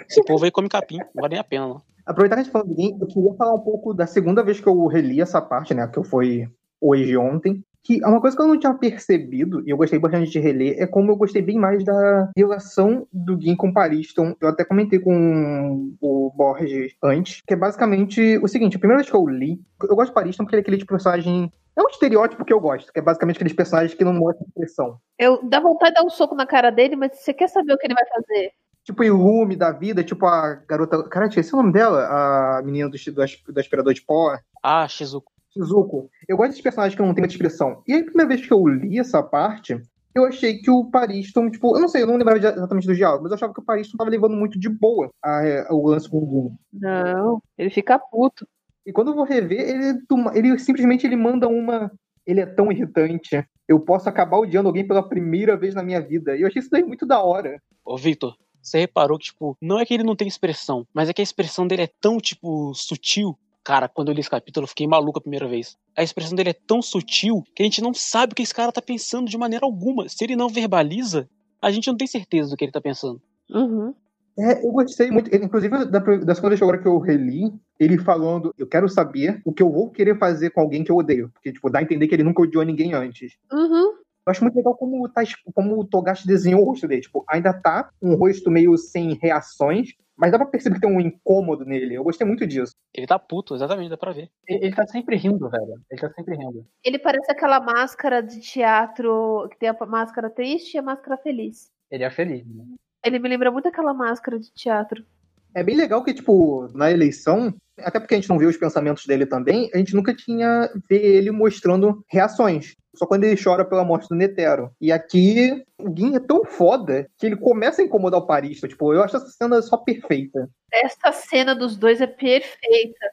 Esse povo aí come capim, não vale nem a pena, não. Aproveitar que a gente falou do Gin, eu queria falar um pouco da segunda vez que eu reli essa parte, né, que foi hoje ontem, que é uma coisa que eu não tinha percebido, e eu gostei bastante de reler, é como eu gostei bem mais da relação do Gin com o Pariston. Eu até comentei com o Borges antes, que é basicamente o seguinte, a primeira vez que eu li, eu gosto de Pariston porque ele é aquele tipo de personagem... É um estereótipo que eu gosto, que é basicamente aqueles personagens que não mostram expressão. Eu dá vontade de dar um soco na cara dele, mas você quer saber o que ele vai fazer? Tipo Ilume da vida, tipo a garota... Cara, esqueci o nome dela, a menina do, do, do aspirador de pó. Ah, Shizuko. Shizuko. Eu gosto desses personagens que não tem muita expressão. E aí, a primeira vez que eu li essa parte, eu achei que o Pariston, tipo, eu não sei, eu não lembrava exatamente do diálogo, mas eu achava que o Pariston tava levando muito de boa a- o lance com o Gumi. Não, ele fica puto. E quando eu vou rever, ele, ele simplesmente ele manda uma. Ele é tão irritante. Eu posso acabar odiando alguém pela primeira vez na minha vida. E eu achei isso daí muito da hora. Ô, Victor, você reparou que, tipo, não é que ele não tem expressão, mas é que a expressão dele é tão, tipo, sutil. Cara, quando eu li esse capítulo, eu fiquei maluco a primeira vez. A expressão dele é tão sutil que a gente não sabe o que esse cara tá pensando de maneira alguma. Se ele não verbaliza, a gente não tem certeza do que ele tá pensando. Uhum. É, eu gostei muito. Inclusive, da, da segunda vez agora que eu reli, ele falando: Eu quero saber o que eu vou querer fazer com alguém que eu odeio. Porque, tipo, dá a entender que ele nunca odiou ninguém antes. Uhum. Eu acho muito legal como, tá, como o Togashi desenhou o rosto dele. Tipo, ainda tá um rosto meio sem reações, mas dá pra perceber que tem um incômodo nele. Eu gostei muito disso. Ele tá puto, exatamente, dá pra ver. Ele, ele tá sempre rindo, velho. Ele tá sempre rindo. Ele parece aquela máscara de teatro que tem a máscara triste e a máscara feliz. Ele é feliz, né? Ele me lembra muito aquela máscara de teatro. É bem legal que, tipo, na eleição, até porque a gente não vê os pensamentos dele também, a gente nunca tinha vê ele mostrando reações. Só quando ele chora pela morte do Netero. E aqui, o Gin é tão foda que ele começa a incomodar o Parista. Tipo, eu acho essa cena só perfeita. Essa cena dos dois é perfeita.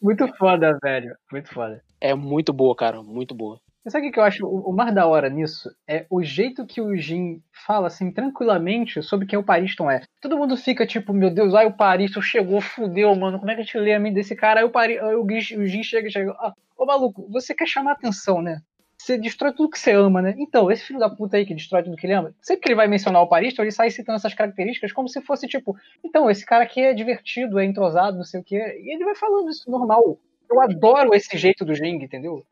Muito foda, velho. Muito foda. É muito boa, cara, muito boa. Mas sabe o que eu acho o mais da hora nisso? É o jeito que o Jin fala, assim, tranquilamente sobre quem o Pariston é. Todo mundo fica tipo, meu Deus, ai o Pariston chegou, fudeu, mano, como é que a gente lê a mente desse cara? Aí o, Pari, aí o, Gin, o Jin chega e chega, ah, ô maluco, você quer chamar atenção, né? Você destrói tudo que você ama, né? Então, esse filho da puta aí que destrói tudo que ele ama, sempre que ele vai mencionar o Pariston, ele sai citando essas características como se fosse tipo, então, esse cara aqui é divertido, é entrosado, não sei o quê. E ele vai falando isso normal. Eu adoro esse jeito do Jing, entendeu?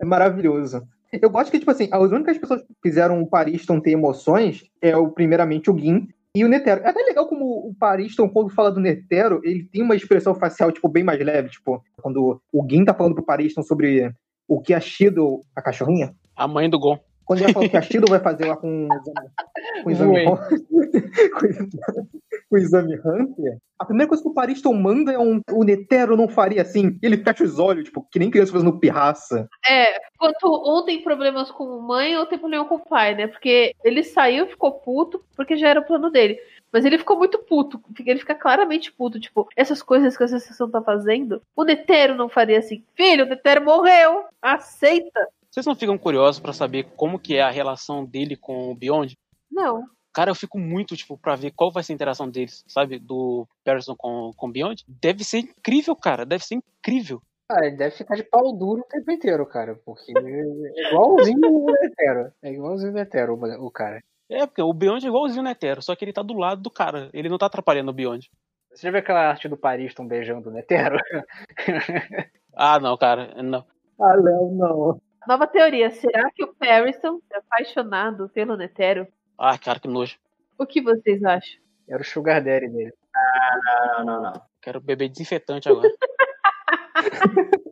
É maravilhoso. Eu gosto que, tipo assim, as únicas pessoas que fizeram o Pariston ter emoções é, o, primeiramente, o Gin e o Netero. É até legal como o Pariston, quando fala do Netero, ele tem uma expressão facial, tipo, bem mais leve. Tipo, quando o Gin tá falando pro Pariston sobre o que a Shido, a cachorrinha, A mãe do Gon. Quando ele fala que a Shido vai fazer lá com o exame, com o exame, com o exame- Hunter, a primeira coisa que o Pariston manda é um o Netero não faria assim. Ele fecha os olhos, tipo, que nem criança fazendo pirraça. É, quanto um tem problemas com mãe, ou tem problema com o pai, né? Porque ele saiu, ficou puto, porque já era o plano dele. Mas ele ficou muito puto. Ele fica claramente puto. Tipo, essas coisas que a associação tá fazendo, o Netero não faria assim. Filho, o Netero morreu. Aceita. Vocês não ficam curiosos para saber como que é a relação dele com o Beyond? Não. Cara, eu fico muito, tipo, pra ver qual vai ser a interação deles, sabe? Do Patterson com, com o Beyond. Deve ser incrível, cara. Deve ser incrível. Cara, ele deve ficar de pau duro o tempo inteiro, cara. Porque é igualzinho o Netero. É igualzinho o Netero, o cara. É, porque o Beyond é igualzinho o Netero, só que ele tá do lado do cara. Ele não tá atrapalhando o Beyond. Você já viu aquela arte do Paris tão beijando o Netero? ah, não, cara. Não. Ah, Léo, não. Nova teoria. Será que o Parison é apaixonado pelo Netero? Ah, cara, que nojo. O que vocês acham? Era o sugar daddy dele. Ah, não, não, não. Quero beber desinfetante agora.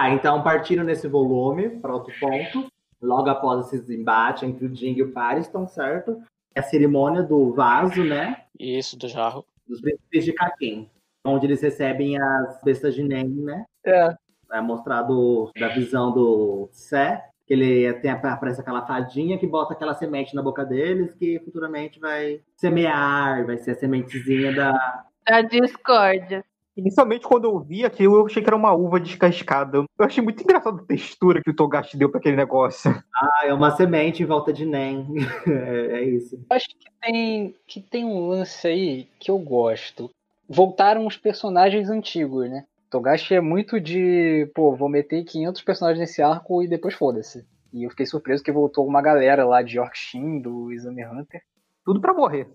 Tá, então partindo nesse volume para outro ponto, logo após esse embate entre o Jing e o Pariston, certo? É a cerimônia do vaso, né? Isso, do jarro. Dos príncipes de Kakin, onde eles recebem as bestas de Nen, né? É. É mostrado da visão do Sé, que ele tem aparece aquela fadinha que bota aquela semente na boca deles, que futuramente vai semear, vai ser a sementezinha da. A discórdia. Inicialmente, quando eu vi aquilo, eu achei que era uma uva descascada. Eu achei muito engraçada a textura que o Togashi deu para aquele negócio. Ah, é uma semente em volta de Nen. é, é, isso. Acho que tem, que tem um lance aí que eu gosto. Voltaram os personagens antigos, né? Togashi é muito de, pô, vou meter 500 personagens nesse arco e depois foda-se. E eu fiquei surpreso que voltou uma galera lá de Yorkshin, do Exame Hunter. Tudo para morrer.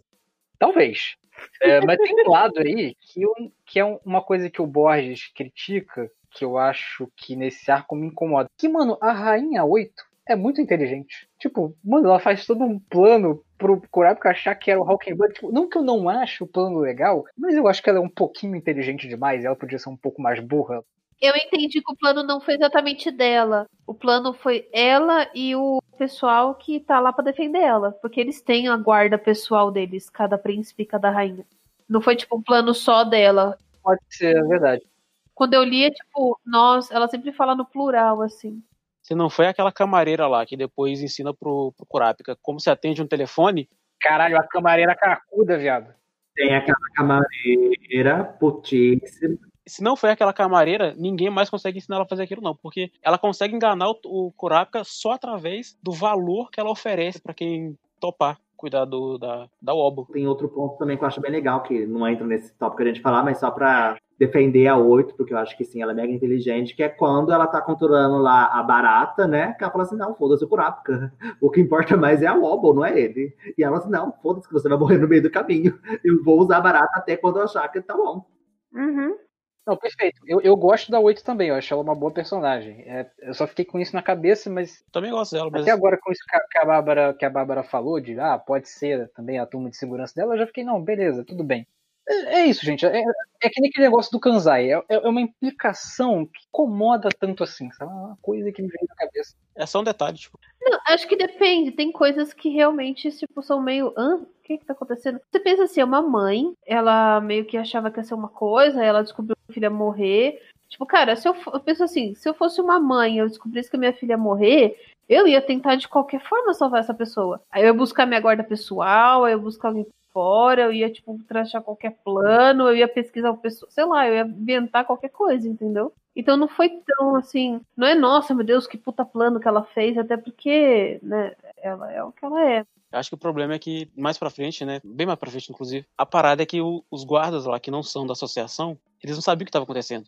Talvez. É, mas tem um lado aí que, eu, que é uma coisa que o Borges critica, que eu acho que nesse arco me incomoda. Que, mano, a Rainha 8 é muito inteligente. Tipo, mano, ela faz todo um plano pro Kurapika achar que era o Hawkenbuck. Tipo, não que eu não acho o plano legal, mas eu acho que ela é um pouquinho inteligente demais. Ela podia ser um pouco mais burra. Eu entendi que o plano não foi exatamente dela. O plano foi ela e o pessoal que tá lá para defender ela. Porque eles têm a guarda pessoal deles, cada príncipe e cada rainha. Não foi tipo um plano só dela. Pode ser, é verdade. Quando eu li, é tipo, nós, ela sempre fala no plural, assim. Se não foi aquela camareira lá que depois ensina pro, pro Kurapika como se atende um telefone. Caralho, a camareira cracuda, viado. Tem aquela camareira putíssima se não foi aquela camareira, ninguém mais consegue ensinar ela a fazer aquilo, não. Porque ela consegue enganar o, o Kurapika só através do valor que ela oferece para quem topar cuidar do, da, da Obo. Tem outro ponto também que eu acho bem legal, que não entra nesse tópico que a gente falar, mas só pra defender a 8, porque eu acho que sim, ela é mega inteligente, que é quando ela tá controlando lá a barata, né? Que ela fala assim, não, foda-se o Kurapika. O que importa mais é a Wobble, não é ele. E ela fala assim, não, foda-se que você vai morrer no meio do caminho. Eu vou usar a barata até quando eu achar que tá bom. Uhum. Não, perfeito. Eu, eu gosto da 8 também, eu acho ela uma boa personagem. É, eu só fiquei com isso na cabeça, mas. Também gosto dela, mas. Até agora, com isso que a, Bárbara, que a Bárbara falou, de ah, pode ser também a turma de segurança dela, eu já fiquei, não, beleza, tudo bem. É, é isso, gente. É, é, que nem aquele negócio do Kanzai. É, é, uma implicação que incomoda tanto assim, sabe? É uma coisa que me veio na cabeça. É só um detalhe, tipo. Não, acho que depende. Tem coisas que realmente, tipo, são meio. Hã? O que que tá acontecendo? Você pensa assim, é uma mãe, ela meio que achava que ia ser uma coisa, ela descobriu que a filha ia morrer. Tipo, cara, se eu, eu penso assim, se eu fosse uma mãe e eu descobrisse que a minha filha ia morrer, eu ia tentar de qualquer forma salvar essa pessoa. Aí eu ia buscar minha guarda pessoal, aí eu ia buscar alguém fora, eu ia, tipo, traçar qualquer plano, eu ia pesquisar o pessoal, sei lá, eu ia inventar qualquer coisa, entendeu? Então não foi tão assim, não é nossa, meu Deus, que puta plano que ela fez, até porque, né, ela é o que ela é. Acho que o problema é que mais para frente, né, bem mais para frente inclusive, a parada é que o, os guardas lá que não são da associação, eles não sabiam o que estava acontecendo.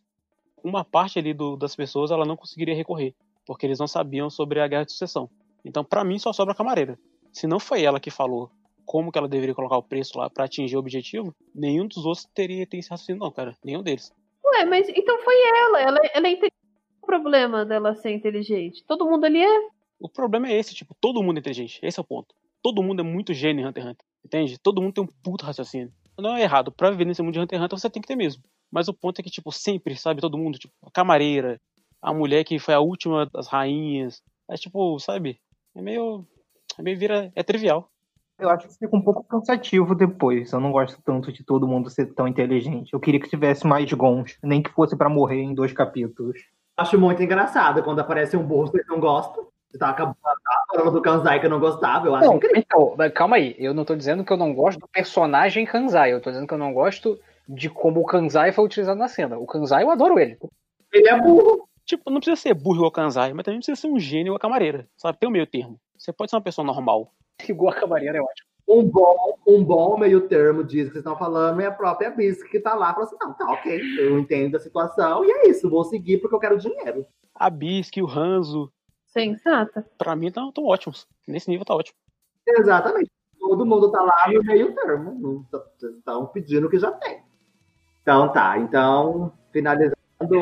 Uma parte ali do, das pessoas ela não conseguiria recorrer, porque eles não sabiam sobre a guerra de sucessão. Então, para mim só sobra a camareira. Se não foi ela que falou como que ela deveria colocar o preço lá para atingir o objetivo, nenhum dos outros teria ter esse raciocínio, não, cara. Nenhum deles. Ué, mas então foi ela. Ela, ela é inteligente. O problema dela ser inteligente. Todo mundo ali é. O problema é esse, tipo, todo mundo é inteligente. Esse é o ponto. Todo mundo é muito gênio em Hunter x Hunter. Entende? Todo mundo tem um puto raciocínio. Não é errado. Pra viver nesse mundo de Hunter x Hunter, você tem que ter mesmo. Mas o ponto é que, tipo, sempre, sabe, todo mundo, tipo, a camareira, a mulher que foi a última das rainhas. É tipo, sabe? É meio. É meio vira. É trivial. Eu acho que fica um pouco cansativo depois. Eu não gosto tanto de todo mundo ser tão inteligente. Eu queria que tivesse mais gons, nem que fosse para morrer em dois capítulos. Acho muito engraçado quando aparece um burro que não gosta. Você tava acabando falando do Kanzai que eu não gostava, eu acho Não, incrível. então, calma aí. Eu não tô dizendo que eu não gosto do personagem Kanzai. Eu tô dizendo que eu não gosto de como o Kanzai foi utilizado na cena. O Kanzai, eu adoro ele. Ele é burro. Tipo, não precisa ser burro o Kanzai, mas também precisa ser um gênio a camareira. Sabe? Tem um meio termo. Você pode ser uma pessoa normal. Igual a camareira, é ótimo. Um bom, um bom meio termo disso que vocês estão falando é a própria Bisque que tá lá falando assim, não, tá ok, eu entendo a situação e é isso, vou seguir porque eu quero dinheiro. A Bisque, o Hanzo, Sensata. pra mim estão ótimos. Nesse nível tá ótimo. Exatamente. Todo mundo tá lá no meio termo. Não tá- Vocês estão pedindo o que já tem. Então tá. Então, finalizando,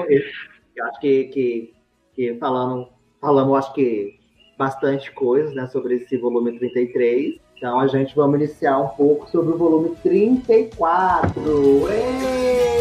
esse- eu acho que, que, que falando, falamos, acho que bastante coisas né, sobre esse volume 33. Então a gente vamos iniciar um pouco sobre o volume 34. Êêêê!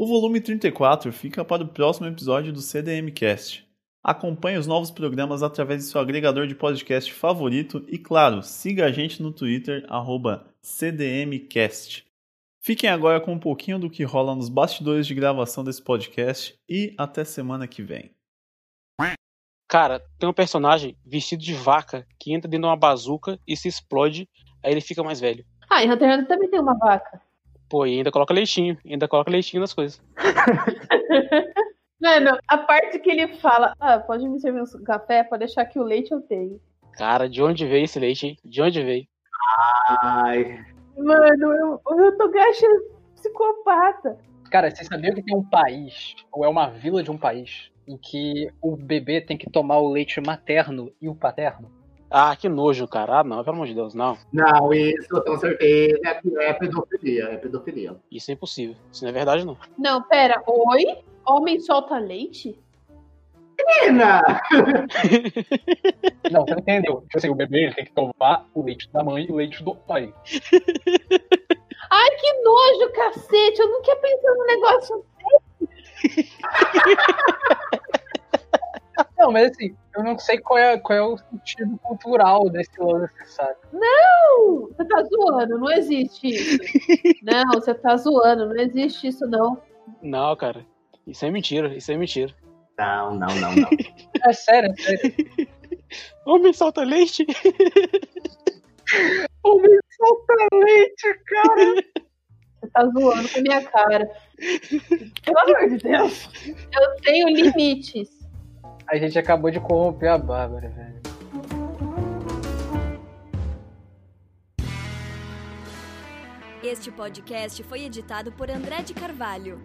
O volume 34 fica para o próximo episódio do CDMcast. Acompanhe os novos programas através de seu agregador de podcast favorito e, claro, siga a gente no Twitter, arroba CDMcast. Fiquem agora com um pouquinho do que rola nos bastidores de gravação desse podcast e até semana que vem. Cara, tem um personagem vestido de vaca que entra dentro de uma bazuca e se explode, aí ele fica mais velho. Ah, em Hunter x Hunter também tem uma vaca. Pô, e ainda coloca leitinho, ainda coloca leitinho nas coisas. Mano, a parte que ele fala, ah, pode me servir um café, pode deixar que o leite eu tenho. Cara, de onde veio esse leite, hein? De onde veio? Ai, Mano, eu, o Togashi é psicopata. Cara, você sabia que tem um país, ou é uma vila de um país, em que o bebê tem que tomar o leite materno e o paterno? Ah, que nojo, cara. Ah, não, pelo amor de Deus, não. não, isso eu tenho certeza que é pedofilia, é pedofilia. Isso é impossível. Isso não é verdade, não. Não, pera, oi? Homem solta leite? Menina! Não, você não entendeu. Tipo assim, o bebê ele tem que tomar o leite da mãe e o leite do pai. Ai, que nojo, cacete! Eu não tinha pensado no negócio. Não, mas assim, eu não sei qual é, qual é o sentido cultural desse lance, sabe? Não! Você tá zoando, não existe isso. Não, você tá zoando, não existe isso, não. Não, cara. Isso é mentira, isso é mentira. Não, não, não, não. É sério, é sério. Homem solta leite? Homem solta leite, cara! Você tá zoando com a minha cara. Pelo amor de Deus. Eu tenho limites. A gente acabou de corromper a Bárbara, velho. Este podcast foi editado por André de Carvalho.